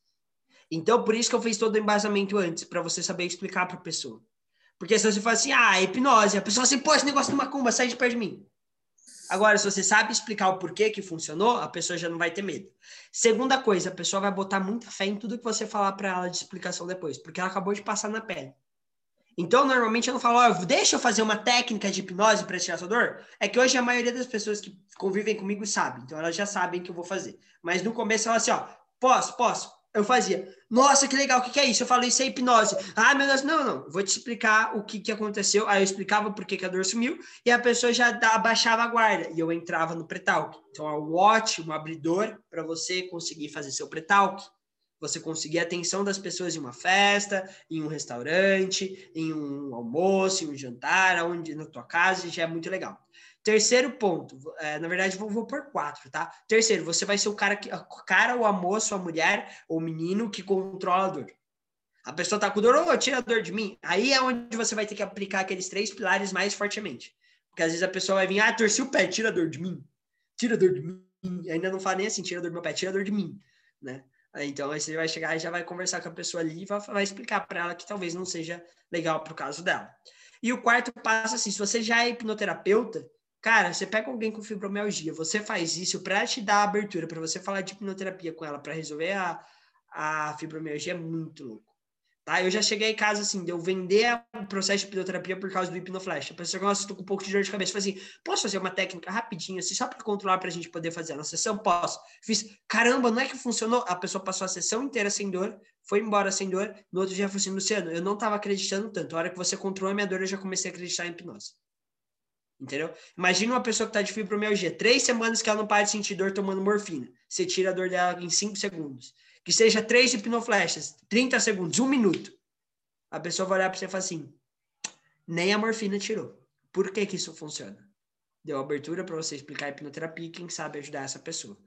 Então, por isso que eu fiz todo o embasamento antes, para você saber explicar para a pessoa. Porque se você fala assim, ah, é hipnose, a pessoa assim, pô, esse negócio de macumba, sai de perto de mim. Agora, se você sabe explicar o porquê que funcionou, a pessoa já não vai ter medo. Segunda coisa, a pessoa vai botar muita fé em tudo que você falar para ela de explicação depois, porque ela acabou de passar na pele. Então, normalmente eu não falo, oh, deixa eu fazer uma técnica de hipnose para tirar sua dor. É que hoje a maioria das pessoas que convivem comigo sabe, então elas já sabem que eu vou fazer. Mas no começo ela assim, ó, posso, posso, eu fazia, nossa, que legal, o que, que é isso? Eu falei, isso é hipnose. Ah, meu Deus, não, não, vou te explicar o que, que aconteceu. Aí eu explicava por que, que a dor sumiu e a pessoa já abaixava a guarda e eu entrava no pretalk. Então, é um um abridor para você conseguir fazer seu pretalk. Você conseguir a atenção das pessoas em uma festa, em um restaurante, em um almoço, em um jantar, aonde na tua casa, já é muito legal. Terceiro ponto, é, na verdade, vou, vou por quatro, tá? Terceiro, você vai ser o cara, que, cara, o moço, a mulher, ou menino que controla a dor. A pessoa tá com dor, ou oh, tira a dor de mim. Aí é onde você vai ter que aplicar aqueles três pilares mais fortemente. Porque às vezes a pessoa vai vir, ah, torci o pé, tira a dor de mim. Tira a dor de mim. Ainda não fala nem assim, tira a dor do meu pé, tira a dor de mim, né? Então aí você vai chegar e já vai conversar com a pessoa ali e vai, vai explicar para ela que talvez não seja legal pro caso dela. E o quarto passo, assim, se você já é hipnoterapeuta, Cara, você pega alguém com fibromialgia, você faz isso para te dar abertura, para você falar de hipnoterapia com ela, para resolver a, a fibromialgia, é muito louco. Tá? Eu já cheguei em casa, assim, de eu vender o processo de hipnoterapia por causa do hipnoflash. A pessoa, nossa, estou com um pouco de dor de cabeça. Falei assim, posso fazer uma técnica rapidinho, assim, só para controlar, para a gente poder fazer a nossa sessão? Posso. Fiz, caramba, não é que funcionou? A pessoa passou a sessão inteira sem dor, foi embora sem dor. No outro dia, eu falei assim, Luciano, eu não estava acreditando tanto. A hora que você controlou a minha dor, eu já comecei a acreditar em hipnose. Entendeu? Imagina uma pessoa que está de fibromialgia, três semanas que ela não para de sentir dor tomando morfina. Você tira a dor dela em cinco segundos que seja três hipnoflechas, 30 segundos, um minuto. A pessoa vai olhar para você e falar assim: nem a morfina tirou. Por que, que isso funciona? Deu abertura para você explicar a hipnoterapia e quem sabe ajudar essa pessoa.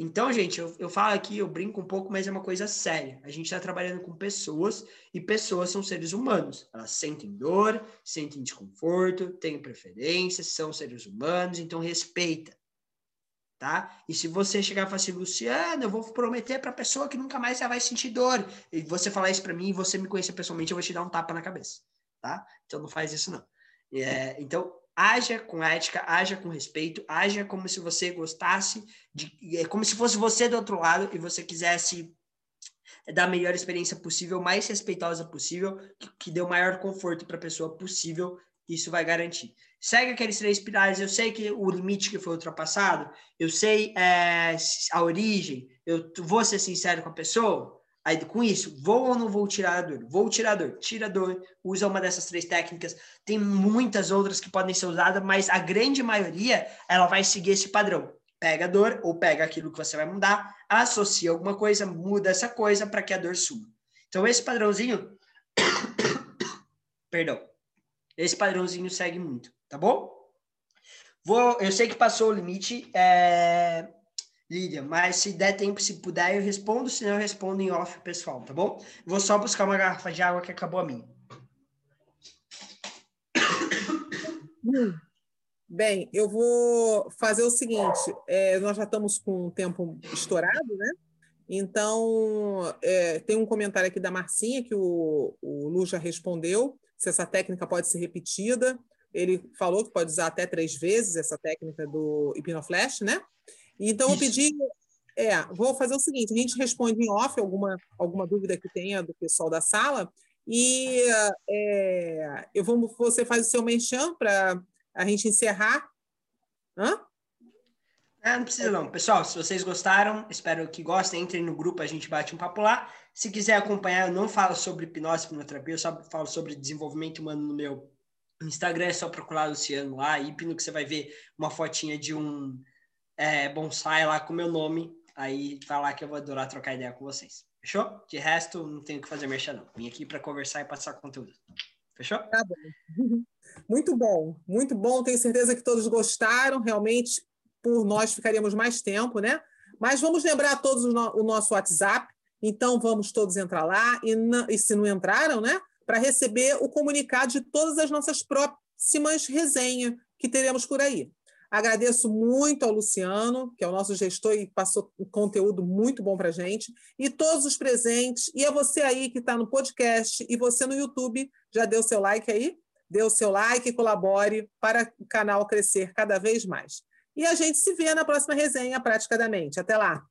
Então, gente, eu, eu falo aqui, eu brinco um pouco, mas é uma coisa séria. A gente está trabalhando com pessoas e pessoas são seres humanos. Elas sentem dor, sentem desconforto, têm preferências, são seres humanos, então respeita tá? E se você chegar e falar assim, Luciano, eu vou prometer para a pessoa que nunca mais vai sentir dor, e você falar isso para mim e você me conhecer pessoalmente, eu vou te dar um tapa na cabeça, tá? Então não faz isso não. É, então haja com ética, haja com respeito, haja como se você gostasse de, é como se fosse você do outro lado e você quisesse dar a melhor experiência possível, mais respeitosa possível, que, que dê o maior conforto para a pessoa possível isso vai garantir. Segue aqueles três pilares. Eu sei que o limite que foi ultrapassado, eu sei é, a origem, eu vou ser sincero com a pessoa. Aí, com isso, vou ou não vou tirar a dor? Vou tirar a dor. Tira a dor, usa uma dessas três técnicas. Tem muitas outras que podem ser usadas, mas a grande maioria, ela vai seguir esse padrão. Pega a dor ou pega aquilo que você vai mudar, associa alguma coisa, muda essa coisa para que a dor suba. Então, esse padrãozinho. Perdão esse padrãozinho segue muito, tá bom? Vou, eu sei que passou o limite, é, Lídia, mas se der tempo, se puder, eu respondo, senão eu respondo em off, pessoal, tá bom? Vou só buscar uma garrafa de água que acabou a minha. Bem, eu vou fazer o seguinte: é, nós já estamos com o tempo estourado, né? Então, é, tem um comentário aqui da Marcinha que o, o Lu já respondeu se essa técnica pode ser repetida. Ele falou que pode usar até três vezes essa técnica do hipnoflash, né? Então, eu pedi. É, vou fazer o seguinte: a gente responde em off alguma, alguma dúvida que tenha do pessoal da sala, e é, eu vou, você faz o seu merchan para a gente encerrar. Hã? Ah, não precisa não. Pessoal, se vocês gostaram, espero que gostem, entrem no grupo, a gente bate um papo lá. Se quiser acompanhar, eu não falo sobre hipnose, hipnoterapia, eu só falo sobre desenvolvimento humano no meu Instagram, é só procurar Luciano lá, hipno, que você vai ver uma fotinha de um é, bonsai lá com meu nome. Aí tá lá que eu vou adorar trocar ideia com vocês. Fechou? De resto, não tenho que fazer merchan, não. Vim aqui para conversar e passar conteúdo. Fechou? Tá bom. Muito bom, muito bom. Tenho certeza que todos gostaram. Realmente, por nós ficaríamos mais tempo, né? Mas vamos lembrar todos o, no, o nosso WhatsApp, então vamos todos entrar lá e, e se não entraram, né? Para receber o comunicado de todas as nossas próximas resenhas que teremos por aí. Agradeço muito ao Luciano, que é o nosso gestor e passou um conteúdo muito bom para a gente, e todos os presentes, e a você aí que está no podcast e você no YouTube, já deu seu like aí? O seu like e colabore para o canal crescer cada vez mais. E a gente se vê na próxima resenha Prática da Mente. Até lá!